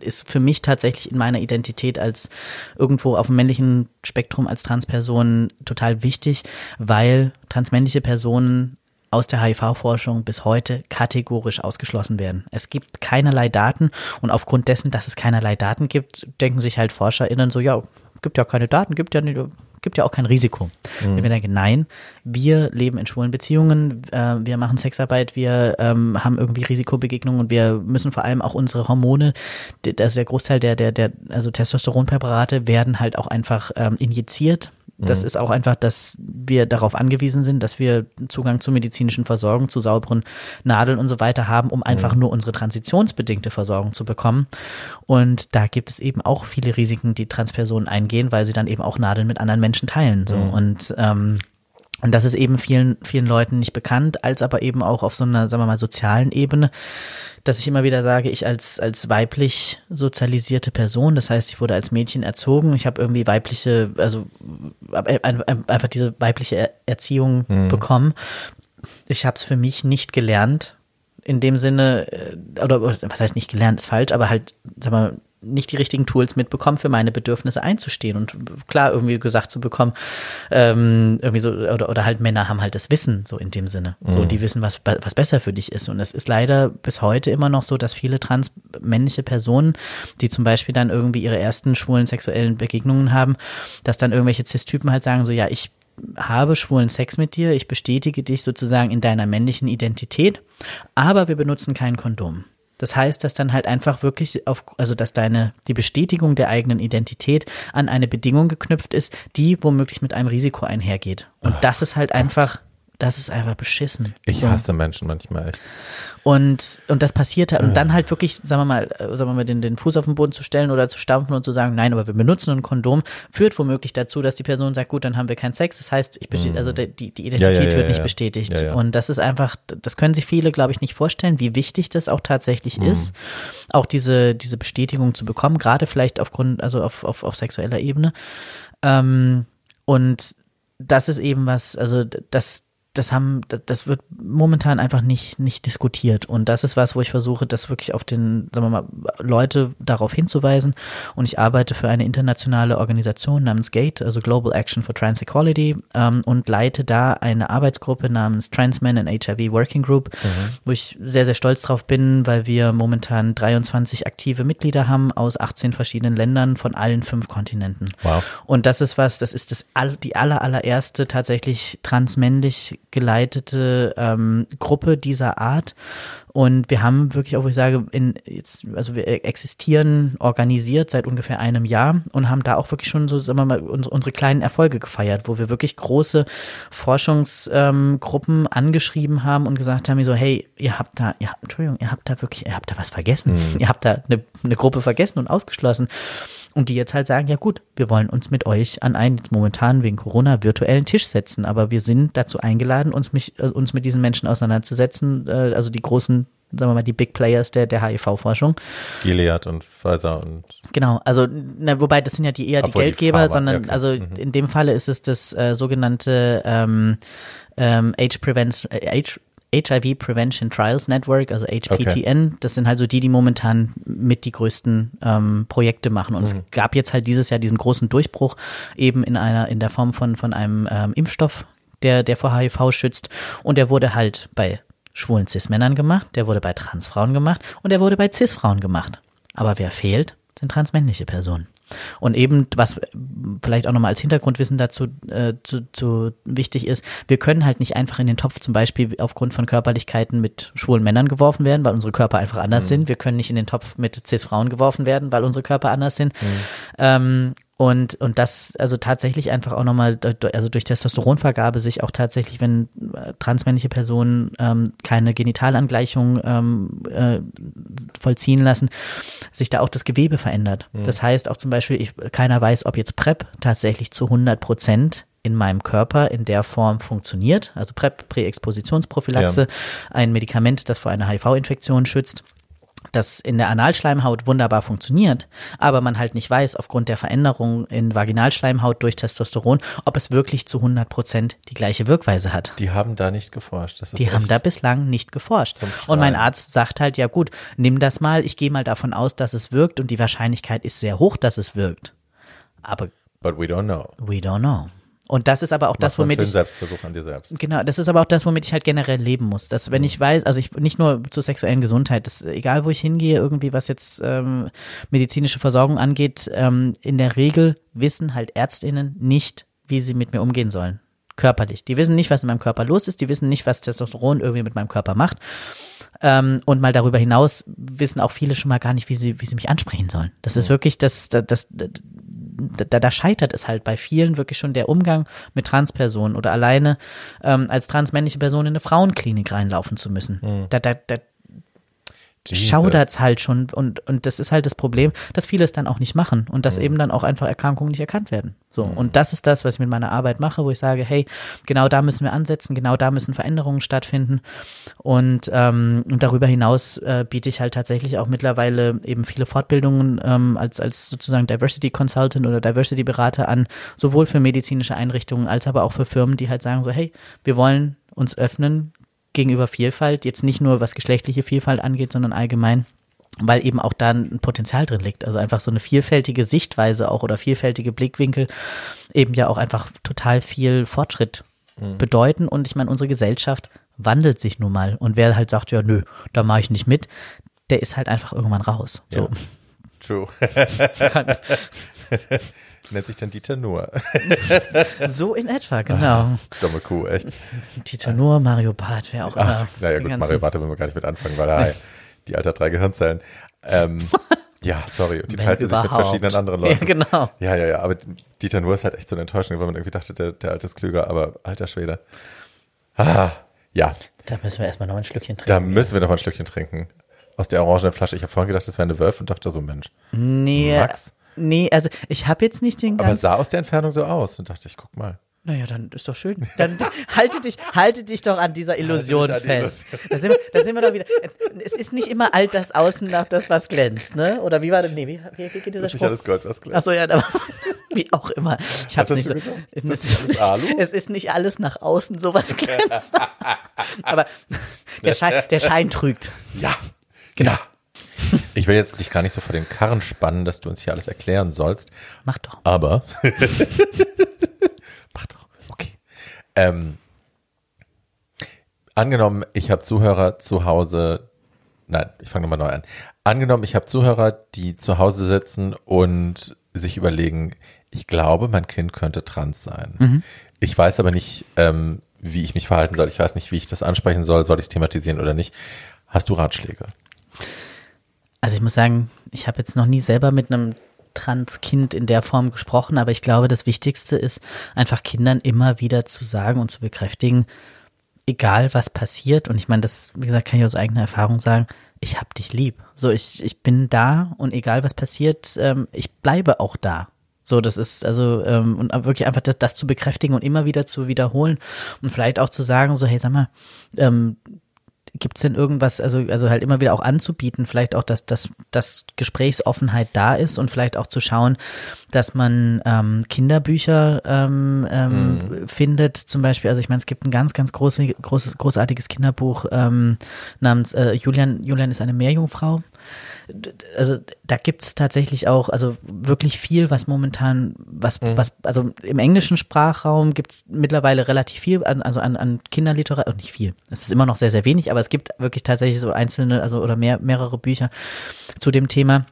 ist für mich tatsächlich in meiner Identität als irgendwo auf dem männlichen Spektrum als Transperson total wichtig, weil transmännliche Personen aus der HIV-Forschung bis heute kategorisch ausgeschlossen werden. Es gibt keinerlei Daten und aufgrund dessen, dass es keinerlei Daten gibt, denken sich halt ForscherInnen so, ja, gibt ja keine Daten, gibt ja nicht, gibt ja auch kein Risiko. Mhm. Wenn wir denken, nein, wir leben in schwulen Beziehungen, äh, wir machen Sexarbeit, wir ähm, haben irgendwie Risikobegegnungen und wir müssen vor allem auch unsere Hormone, also der Großteil der, der, der, also Testosteronpräparate werden halt auch einfach ähm, injiziert das mhm. ist auch einfach, dass wir darauf angewiesen sind, dass wir Zugang zur medizinischen Versorgung, zu sauberen Nadeln und so weiter haben, um einfach mhm. nur unsere transitionsbedingte Versorgung zu bekommen. Und da gibt es eben auch viele Risiken, die Transpersonen eingehen, weil sie dann eben auch Nadeln mit anderen Menschen teilen. So. Mhm. Und ähm, und das ist eben vielen, vielen Leuten nicht bekannt, als aber eben auch auf so einer, sagen wir mal, sozialen Ebene, dass ich immer wieder sage, ich als, als weiblich sozialisierte Person, das heißt, ich wurde als Mädchen erzogen, ich habe irgendwie weibliche, also einfach diese weibliche Erziehung mhm. bekommen. Ich habe es für mich nicht gelernt, in dem Sinne, äh, oder was heißt nicht gelernt, ist falsch, aber halt, sag mal, nicht die richtigen Tools mitbekommen, für meine Bedürfnisse einzustehen und klar irgendwie gesagt zu bekommen, ähm, irgendwie so, oder, oder halt Männer haben halt das Wissen, so in dem Sinne. Mhm. So, die wissen, was, was besser für dich ist. Und es ist leider bis heute immer noch so, dass viele transmännliche Personen, die zum Beispiel dann irgendwie ihre ersten schwulen sexuellen Begegnungen haben, dass dann irgendwelche Cis-Typen halt sagen, so, ja, ich habe schwulen Sex mit dir, ich bestätige dich sozusagen in deiner männlichen Identität, aber wir benutzen kein Kondom. Das heißt, dass dann halt einfach wirklich auf, also dass deine, die Bestätigung der eigenen Identität an eine Bedingung geknüpft ist, die womöglich mit einem Risiko einhergeht. Und das ist halt einfach das ist einfach beschissen. Ich so. hasse Menschen manchmal echt. Und, und das passiert halt, und dann halt wirklich, sagen wir mal, äh, sagen wir mal, den, den Fuß auf den Boden zu stellen oder zu stampfen und zu sagen, nein, aber wir benutzen ein Kondom, führt womöglich dazu, dass die Person sagt, gut, dann haben wir keinen Sex. Das heißt, ich besteht, also die, die Identität ja, ja, ja, wird nicht bestätigt. Und das ist einfach, das können sich viele, glaube ich, nicht vorstellen, wie wichtig das auch tatsächlich mhm. ist, auch diese, diese Bestätigung zu bekommen, gerade vielleicht aufgrund, also auf, auf, auf sexueller Ebene. Ähm, und das ist eben was, also das, das haben, das wird momentan einfach nicht, nicht diskutiert. Und das ist was, wo ich versuche, das wirklich auf den, sagen wir mal, Leute darauf hinzuweisen. Und ich arbeite für eine internationale Organisation namens GATE, also Global Action for Trans Equality, ähm, und leite da eine Arbeitsgruppe namens Trans Men and HIV Working Group, mhm. wo ich sehr, sehr stolz drauf bin, weil wir momentan 23 aktive Mitglieder haben aus 18 verschiedenen Ländern von allen fünf Kontinenten. Wow. Und das ist was, das ist das all, die aller, allererste tatsächlich transmännlich geleitete ähm, Gruppe dieser Art. Und wir haben wirklich auch, wo ich sage, in jetzt, also wir existieren organisiert seit ungefähr einem Jahr und haben da auch wirklich schon so, sagen wir mal, unsere, unsere kleinen Erfolge gefeiert, wo wir wirklich große Forschungsgruppen ähm, angeschrieben haben und gesagt haben, so, hey, ihr habt da, ihr habt, Entschuldigung, ihr habt da wirklich, ihr habt da was vergessen. Mhm. Ihr habt da eine, eine Gruppe vergessen und ausgeschlossen. Und die jetzt halt sagen, ja gut, wir wollen uns mit euch an einen jetzt momentan wegen Corona virtuellen Tisch setzen, aber wir sind dazu eingeladen, uns, mich, äh, uns mit diesen Menschen auseinanderzusetzen, äh, also die großen sagen wir mal, die Big Players der, der HIV-Forschung. Gilead und Pfizer und. Genau, also, na, wobei das sind ja die eher die Geldgeber, die sondern, okay. also mhm. in dem Falle ist es das äh, sogenannte ähm, ähm, Age Prevention, Age HIV Prevention Trials Network, also HPTN. Okay. Das sind halt so die, die momentan mit die größten ähm, Projekte machen. Und mhm. es gab jetzt halt dieses Jahr diesen großen Durchbruch eben in einer, in der Form von, von einem ähm, Impfstoff, der, der vor HIV schützt. Und der wurde halt bei schwulen Cis-Männern gemacht, der wurde bei Transfrauen gemacht und der wurde bei Cis-Frauen gemacht. Aber wer fehlt, sind transmännliche Personen. Und eben, was vielleicht auch nochmal als Hintergrundwissen dazu äh, zu, zu wichtig ist, wir können halt nicht einfach in den Topf zum Beispiel aufgrund von Körperlichkeiten mit schwulen Männern geworfen werden, weil unsere Körper einfach anders mhm. sind. Wir können nicht in den Topf mit Cis-Frauen geworfen werden, weil unsere Körper anders sind. Mhm. Ähm, und, und das also tatsächlich einfach auch nochmal, also durch Testosteronvergabe sich auch tatsächlich, wenn äh, transmännliche Personen ähm, keine Genitalangleichung ähm, äh, vollziehen lassen, sich da auch das Gewebe verändert. Mhm. Das heißt auch zum Beispiel, ich, keiner weiß, ob jetzt PrEP tatsächlich zu 100 Prozent in meinem Körper in der Form funktioniert. Also PrEP, Präexpositionsprophylaxe, ja. ein Medikament, das vor einer HIV-Infektion schützt das in der Analschleimhaut wunderbar funktioniert, aber man halt nicht weiß, aufgrund der Veränderung in Vaginalschleimhaut durch Testosteron, ob es wirklich zu 100 Prozent die gleiche Wirkweise hat. Die haben da nicht geforscht. die haben da bislang nicht geforscht. Und mein Arzt sagt halt, ja gut, nimm das mal, ich gehe mal davon aus, dass es wirkt und die Wahrscheinlichkeit ist sehr hoch, dass es wirkt. Aber But we don't know. We don't know. Und das ist aber auch das, mal einen womit ich Selbstversuch an dir selbst. Genau, das ist aber auch das, womit ich halt generell leben muss. Dass wenn ich weiß, also ich nicht nur zur sexuellen Gesundheit, das, egal wo ich hingehe, irgendwie was jetzt ähm, medizinische Versorgung angeht, ähm, in der Regel wissen halt ÄrztInnen nicht, wie sie mit mir umgehen sollen. Körperlich. Die wissen nicht, was in meinem Körper los ist, die wissen nicht, was Testosteron irgendwie mit meinem Körper macht. Ähm, und mal darüber hinaus wissen auch viele schon mal gar nicht, wie sie, wie sie mich ansprechen sollen. Das ist wirklich das, das, das, da, da scheitert es halt bei vielen wirklich schon der Umgang mit Transpersonen oder alleine ähm, als transmännliche Person in eine Frauenklinik reinlaufen zu müssen. Da, da, da schaudert's halt schon und, und das ist halt das Problem, dass viele es dann auch nicht machen und dass eben dann auch einfach Erkrankungen nicht erkannt werden. So. Und das ist das, was ich mit meiner Arbeit mache, wo ich sage, hey, genau da müssen wir ansetzen, genau da müssen Veränderungen stattfinden. Und, ähm, und darüber hinaus äh, biete ich halt tatsächlich auch mittlerweile eben viele Fortbildungen ähm, als, als sozusagen Diversity Consultant oder Diversity Berater an, sowohl für medizinische Einrichtungen als aber auch für Firmen, die halt sagen so, hey, wir wollen uns öffnen gegenüber Vielfalt, jetzt nicht nur was geschlechtliche Vielfalt angeht, sondern allgemein, weil eben auch da ein Potenzial drin liegt. Also einfach so eine vielfältige Sichtweise auch oder vielfältige Blickwinkel eben ja auch einfach total viel Fortschritt bedeuten. Und ich meine, unsere Gesellschaft wandelt sich nun mal. Und wer halt sagt, ja, nö, da mache ich nicht mit, der ist halt einfach irgendwann raus. So. True. Nennt sich dann Dieter Nuhr. so in etwa, genau. Dumme Kuh, echt. Dieter Nuhr, Mario Barth, wer auch immer. Ach, naja Den gut, Mario Barth will wir gar nicht mit anfangen, weil er die alter drei Gehirnzellen. Ähm, ja, sorry. Und die Wenn teilt sie sich mit verschiedenen anderen Leuten. Ja, genau. Ja, ja, ja, aber Dieter Nuhr ist halt echt so eine Enttäuschung, weil man irgendwie dachte, der, der Alte ist klüger, aber alter Schwede. Ah, ja, Da müssen wir erstmal noch ein Schlückchen trinken. da müssen wir noch mal ein Stückchen trinken. Aus der orangenen Flasche. Ich habe vorhin gedacht, das wäre eine Wölf und dachte so, Mensch. Nee, Max? Nee, also ich habe jetzt nicht den Aber ganzen. sah aus der Entfernung so aus und dachte ich, guck mal. Naja, dann ist doch schön. Dann halte dich, halte dich doch an dieser Illusion an fest. Da sind, wir, da sind wir doch wieder. Es ist nicht immer alt das Außen nach das, was glänzt, ne? Oder wie war das? Nee, wie, wie, wie geht dieser Spruch? alles Gold, was glänzt. Achso, ja, aber, wie auch immer. Ich hab's nicht so. Es Ist es ist nicht alles nach außen so was glänzt. aber der Schein, der Schein trügt. Ja, genau. Ich will jetzt dich gar nicht so vor den Karren spannen, dass du uns hier alles erklären sollst. Mach doch. Aber. Mach doch. Okay. Ähm, angenommen, ich habe Zuhörer zu Hause. Nein, ich fange nochmal neu an. Angenommen, ich habe Zuhörer, die zu Hause sitzen und sich überlegen, ich glaube, mein Kind könnte trans sein. Ich weiß aber nicht, ähm, wie ich mich verhalten soll. Ich weiß nicht, wie ich das ansprechen soll. Soll ich es thematisieren oder nicht? Hast du Ratschläge? Also ich muss sagen, ich habe jetzt noch nie selber mit einem Trans-Kind in der Form gesprochen, aber ich glaube, das Wichtigste ist einfach Kindern immer wieder zu sagen und zu bekräftigen, egal was passiert, und ich meine, das, wie gesagt, kann ich aus eigener Erfahrung sagen, ich hab dich lieb. So, ich, ich bin da und egal was passiert, ähm, ich bleibe auch da. So, das ist also ähm, und wirklich einfach das, das zu bekräftigen und immer wieder zu wiederholen und vielleicht auch zu sagen, so, hey, sag mal, ähm, gibt's denn irgendwas, also, also halt immer wieder auch anzubieten, vielleicht auch, dass, dass, dass Gesprächsoffenheit da ist und vielleicht auch zu schauen, dass man ähm, Kinderbücher ähm, ähm, findet, zum Beispiel, also ich meine, es gibt ein ganz, ganz große, großes, großartiges Kinderbuch ähm, namens äh, Julian, Julian ist eine Meerjungfrau. Also da gibt's tatsächlich auch, also wirklich viel, was momentan, was, was, also im englischen Sprachraum gibt's mittlerweile relativ viel, an, also an, an Kinderliteratur, nicht viel. Es ist immer noch sehr, sehr wenig, aber es gibt wirklich tatsächlich so einzelne, also oder mehr, mehrere Bücher zu dem Thema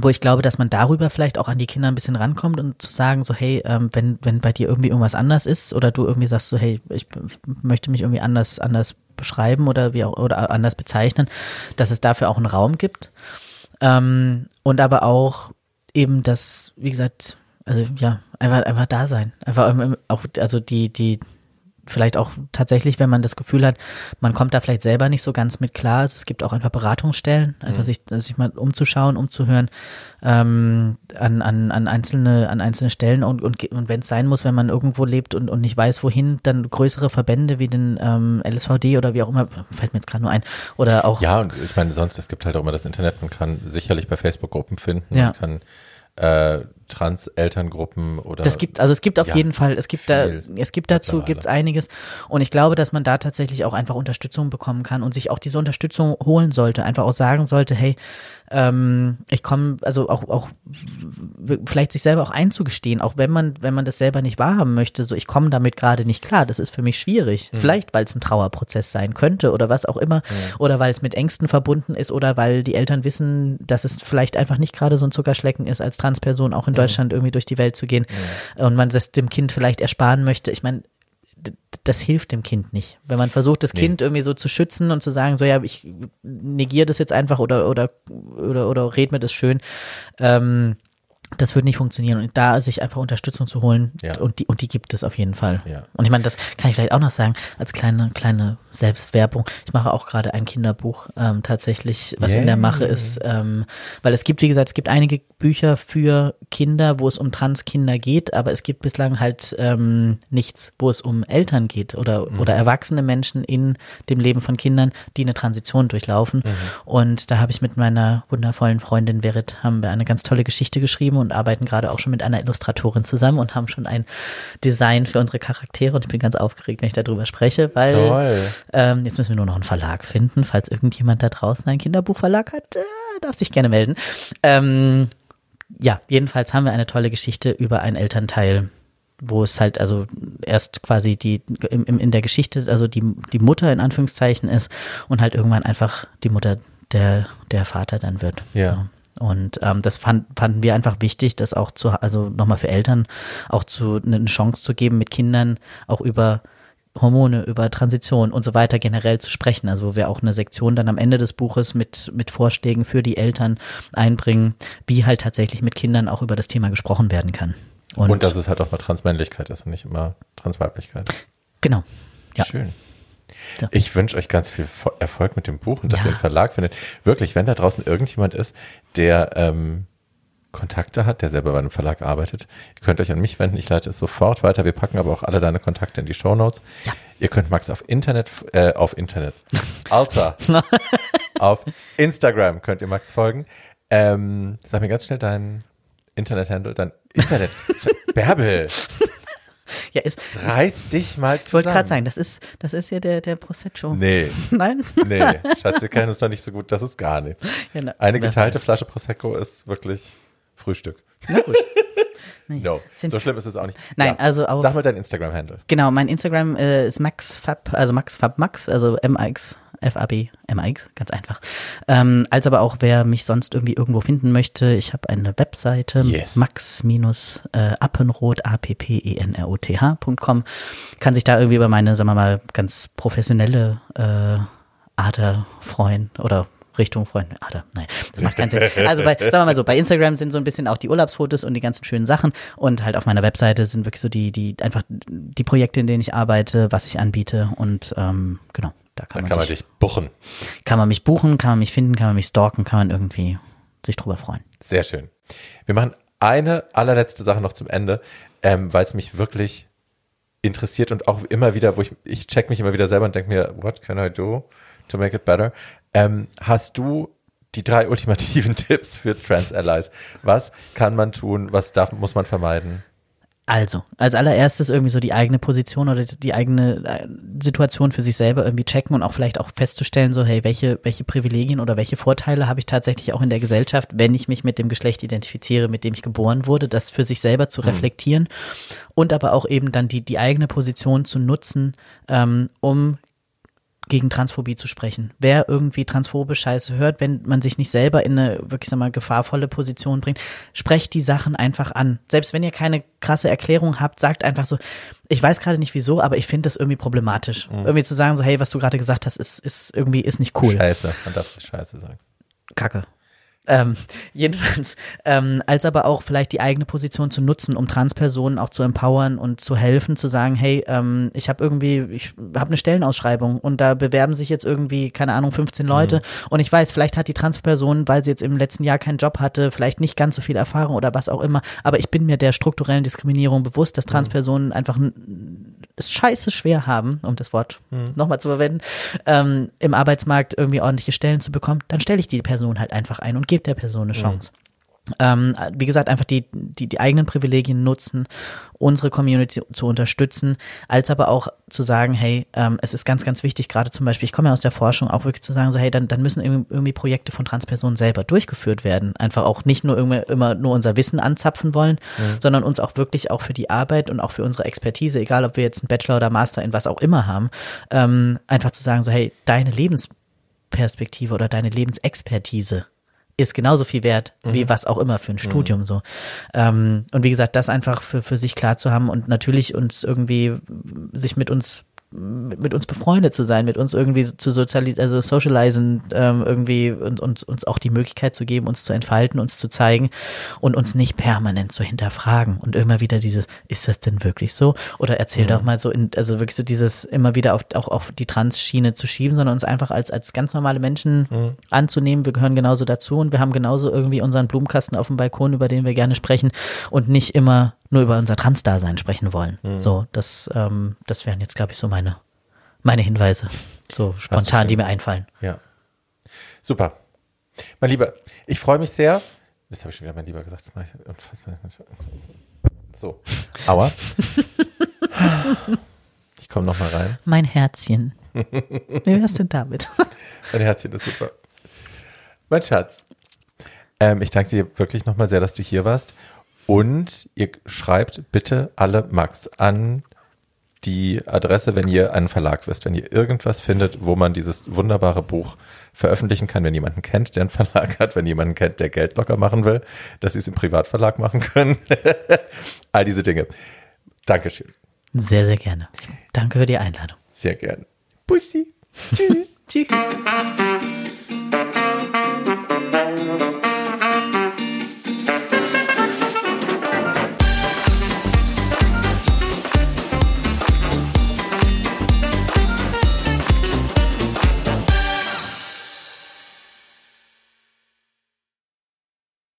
wo ich glaube, dass man darüber vielleicht auch an die Kinder ein bisschen rankommt und zu sagen, so, hey, ähm, wenn, wenn bei dir irgendwie irgendwas anders ist oder du irgendwie sagst so, hey, ich möchte mich irgendwie anders, anders beschreiben oder wie auch, oder anders bezeichnen, dass es dafür auch einen Raum gibt. Ähm, und aber auch eben das, wie gesagt, also ja, einfach, einfach da sein. Einfach auch, also die, die, vielleicht auch tatsächlich, wenn man das Gefühl hat, man kommt da vielleicht selber nicht so ganz mit klar. Also es gibt auch einfach Beratungsstellen, einfach sich, sich mal umzuschauen, umzuhören ähm, an, an, an einzelne, an einzelne Stellen und, und, und wenn es sein muss, wenn man irgendwo lebt und, und nicht weiß, wohin, dann größere Verbände wie den ähm, LSVD oder wie auch immer, fällt mir jetzt gerade nur ein. Oder auch Ja, und ich meine, sonst, es gibt halt auch immer das Internet, man kann sicherlich bei Facebook Gruppen finden, Ja. man kann äh, Trans-Elterngruppen oder. Das gibt, also es gibt auf Ja, jeden Fall, es gibt da, es gibt dazu, mittlerweile. gibt's einiges. Und ich glaube, dass man da tatsächlich auch einfach Unterstützung bekommen kann und sich auch diese Unterstützung holen sollte. Einfach auch sagen sollte, hey, ähm, ich komme, also auch, auch vielleicht sich selber auch einzugestehen, auch wenn man, wenn man das selber nicht wahrhaben möchte, so ich komme damit gerade nicht klar, das ist für mich schwierig. Vielleicht, weil es ein Trauerprozess sein könnte oder was auch immer, oder weil es mit Ängsten verbunden ist oder weil die Eltern wissen, dass es vielleicht einfach nicht gerade so ein Zuckerschlecken ist, als Transperson auch in Deutschland irgendwie durch die Welt zu gehen und man das dem Kind vielleicht ersparen möchte. Ich meine, das hilft dem Kind nicht. Wenn man versucht, das Nee. Kind irgendwie so zu schützen und zu sagen, so ja, ich negiere das jetzt einfach oder oder oder oder red mir das schön, ähm, das wird nicht funktionieren und da sich einfach Unterstützung zu holen Ja. und die und die gibt es auf jeden Fall. Ja. Und ich meine, das kann ich vielleicht auch noch sagen als kleine kleine Selbstwerbung. Ich mache auch gerade ein Kinderbuch ähm, tatsächlich, was in der. Mache ist, ähm, weil es gibt wie gesagt, es gibt einige Bücher für Kinder, wo es um Transkinder geht, aber es gibt bislang halt ähm, nichts, wo es um Eltern geht oder Mhm. oder erwachsene Menschen in dem Leben von Kindern, die eine Transition durchlaufen. Mhm. Und da habe ich mit meiner wundervollen Freundin Verit haben wir eine ganz tolle Geschichte geschrieben und arbeiten gerade auch schon mit einer Illustratorin zusammen und haben schon ein Design für unsere Charaktere und ich bin ganz aufgeregt, wenn ich darüber spreche, weil Toll. ähm, jetzt müssen wir nur noch einen Verlag finden, falls irgendjemand da draußen einen Kinderbuchverlag hat, äh, darf sich gerne melden. Ähm, ja, jedenfalls haben wir eine tolle Geschichte über einen Elternteil, wo es halt also erst quasi die im, im, in der Geschichte, also die, die Mutter in Anführungszeichen ist und halt irgendwann einfach die Mutter der, der Vater dann wird. Ja. So. Und ähm, das fand, fanden wir einfach wichtig, das auch zu, also nochmal für Eltern auch zu eine Chance zu geben, mit Kindern auch über Hormone, über Transition und so weiter generell zu sprechen. Also wo wir auch eine Sektion dann am Ende des Buches mit, mit Vorschlägen für die Eltern einbringen, wie halt tatsächlich mit Kindern auch über das Thema gesprochen werden kann. Und, Und, dass es halt auch mal Transmännlichkeit ist und nicht immer Transweiblichkeit. genau. Ja. Schön. Ja. Ich wünsche euch ganz viel Fo- Erfolg mit dem Buch und dass Ja. ihr einen Verlag findet. Wirklich, wenn da draußen irgendjemand ist, der ähm, Kontakte hat, der selber bei einem Verlag arbeitet, ihr könnt euch an mich wenden. Ich leite es sofort weiter. Wir packen aber auch alle deine Kontakte in die Shownotes. Ja. Ihr könnt Max auf Internet, äh, auf Internet, Alter, auf Instagram könnt ihr Max folgen. Ähm, sag mir ganz schnell dein Internet-Handle, dein Internet. Bärbel, Ja, ist, reiß dich mal zusammen. ich wollte gerade sagen, das ist, das ist ja der, der Prosecco. Nee, Nein? nee, Schatz, wir kennen uns doch nicht so gut, das ist gar nichts. Ja, na, Eine geteilte. Flasche Prosecco ist wirklich Frühstück. Na gut. No, Sind- so schlimm ist es auch nicht. Nein, also auf- Sag mal dein Instagram-Handle. Genau, mein Instagram äh, ist maxfab, also maxfabmax, also M-A-X, F-A-B, M-A-X, ganz einfach. Ähm, als aber auch, wer mich sonst irgendwie irgendwo finden möchte, ich habe eine Webseite, Yes. max-appenroth, A-P-P-E-N-R-O-T-H.com, kann sich da irgendwie über meine, sagen wir mal, ganz professionelle äh, Ader freuen oder Richtung Freunde. Ader, nein, das macht keinen Sinn. Also bei, sagen wir mal so, bei Instagram sind so ein bisschen auch die Urlaubsfotos und die ganzen schönen Sachen und halt auf meiner Webseite sind wirklich so die, die, einfach die Projekte, in denen ich arbeite, was ich anbiete und ähm, genau, da kann, Dann man, kann man sich, dich buchen. kann man mich buchen, kann man mich finden, kann man mich stalken, kann man irgendwie sich drüber freuen. Sehr schön. Wir machen eine allerletzte Sache noch zum Ende, ähm, weil es mich wirklich interessiert und auch immer wieder, wo ich, ich check mich immer wieder selber und denke mir, what can I do to make it better? Ähm, hast du die drei ultimativen Tipps für Trans Allies? Was kann man tun? Was darf, muss man vermeiden? Also, als allererstes irgendwie so die eigene Position oder die eigene äh, Situation für sich selber irgendwie checken und auch vielleicht auch festzustellen, so, hey, welche, welche Privilegien oder welche Vorteile habe ich tatsächlich auch in der Gesellschaft, wenn ich mich mit dem Geschlecht identifiziere, mit dem ich geboren wurde, das für sich selber zu reflektieren und aber auch eben dann die, die eigene Position zu nutzen, ähm, um gegen Transphobie zu sprechen. Wer irgendwie transphobe Scheiße hört, wenn man sich nicht selber in eine wirklich sag mal gefahrvolle Position bringt, sprecht die Sachen einfach an. Selbst wenn ihr keine krasse Erklärung habt, sagt einfach so, ich weiß gerade nicht wieso, aber ich finde das irgendwie problematisch. Irgendwie zu sagen so, hey, was du gerade gesagt hast, ist ist irgendwie ist nicht cool. Scheiße, man darf nicht Scheiße sagen. Kacke. Ähm, jedenfalls, ähm, als aber auch vielleicht die eigene Position zu nutzen, um Transpersonen auch zu empowern und zu helfen, zu sagen, hey, ähm, ich habe irgendwie, ich habe eine Stellenausschreibung und da bewerben sich jetzt irgendwie, keine Ahnung, 15 Leute und ich weiß, vielleicht hat die Transperson, weil sie jetzt im letzten Jahr keinen Job hatte, vielleicht nicht ganz so viel Erfahrung oder was auch immer, aber ich bin mir der strukturellen Diskriminierung bewusst, dass Transpersonen einfach ein, es scheiße schwer haben, um das Wort nochmal zu verwenden, ähm, im Arbeitsmarkt irgendwie ordentliche Stellen zu bekommen, dann stelle ich die Person halt einfach ein und gebe der Person eine Chance. Ähm, wie gesagt, einfach die, die, die eigenen Privilegien nutzen, unsere Community zu unterstützen, als aber auch zu sagen, hey, ähm, es ist ganz, ganz wichtig, gerade zum Beispiel, ich komme ja aus der Forschung, auch wirklich zu sagen, so, hey, dann, dann müssen irgendwie, Projekte von Transpersonen selber durchgeführt werden. Einfach auch nicht nur irgendwie, immer nur unser Wissen anzapfen wollen, mhm. sondern uns auch wirklich auch für die Arbeit und auch für unsere Expertise, egal ob wir jetzt einen Bachelor oder Master in was auch immer haben, ähm, einfach zu sagen, so, hey, deine Lebensperspektive oder deine Lebensexpertise ist genauso viel wert mhm. wie was auch immer für ein mhm. Studium mhm. so. Ähm, und wie gesagt, das einfach für, für sich klar zu haben und natürlich uns irgendwie sich mit uns mit, mit uns befreundet zu sein, mit uns irgendwie zu sozialisieren, also socialisen, ähm, irgendwie und, und uns auch die Möglichkeit zu geben, uns zu entfalten, uns zu zeigen und uns nicht permanent zu hinterfragen und immer wieder dieses, ist das denn wirklich so? Oder erzähl mhm. doch mal so, in, also wirklich so dieses immer wieder auf, auch auf die Trans-Schiene zu schieben, sondern uns einfach als, als ganz normale Menschen mhm. anzunehmen. Wir gehören genauso dazu und wir haben genauso irgendwie unseren Blumenkasten auf dem Balkon, über den wir gerne sprechen und nicht immer nur über unser Trans-Dasein sprechen wollen. Mhm. So, das, ähm, das wären jetzt, glaube ich, so meine, meine Hinweise. So spontan, die mir einfallen. Ja. Super. Mein Lieber, ich freue mich sehr. Das habe ich schon wieder mein Lieber gesagt. So. Aua. Ich komme noch mal rein. Mein Herzchen. Wie wär's denn damit? Mein Herzchen ist super. Mein Schatz. Ähm, ich danke dir wirklich nochmal sehr, dass du hier warst. Und ihr schreibt bitte alle Max an die Adresse, wenn ihr einen Verlag wisst, wenn ihr irgendwas findet, wo man dieses wunderbare Buch veröffentlichen kann, wenn jemanden kennt, der einen Verlag hat, wenn jemanden kennt, der Geld locker machen will, dass sie es im Privatverlag machen können. All diese Dinge. Dankeschön. Sehr, sehr gerne. Danke für die Einladung. Sehr gerne. Bussi. Tschüss. Tschüss.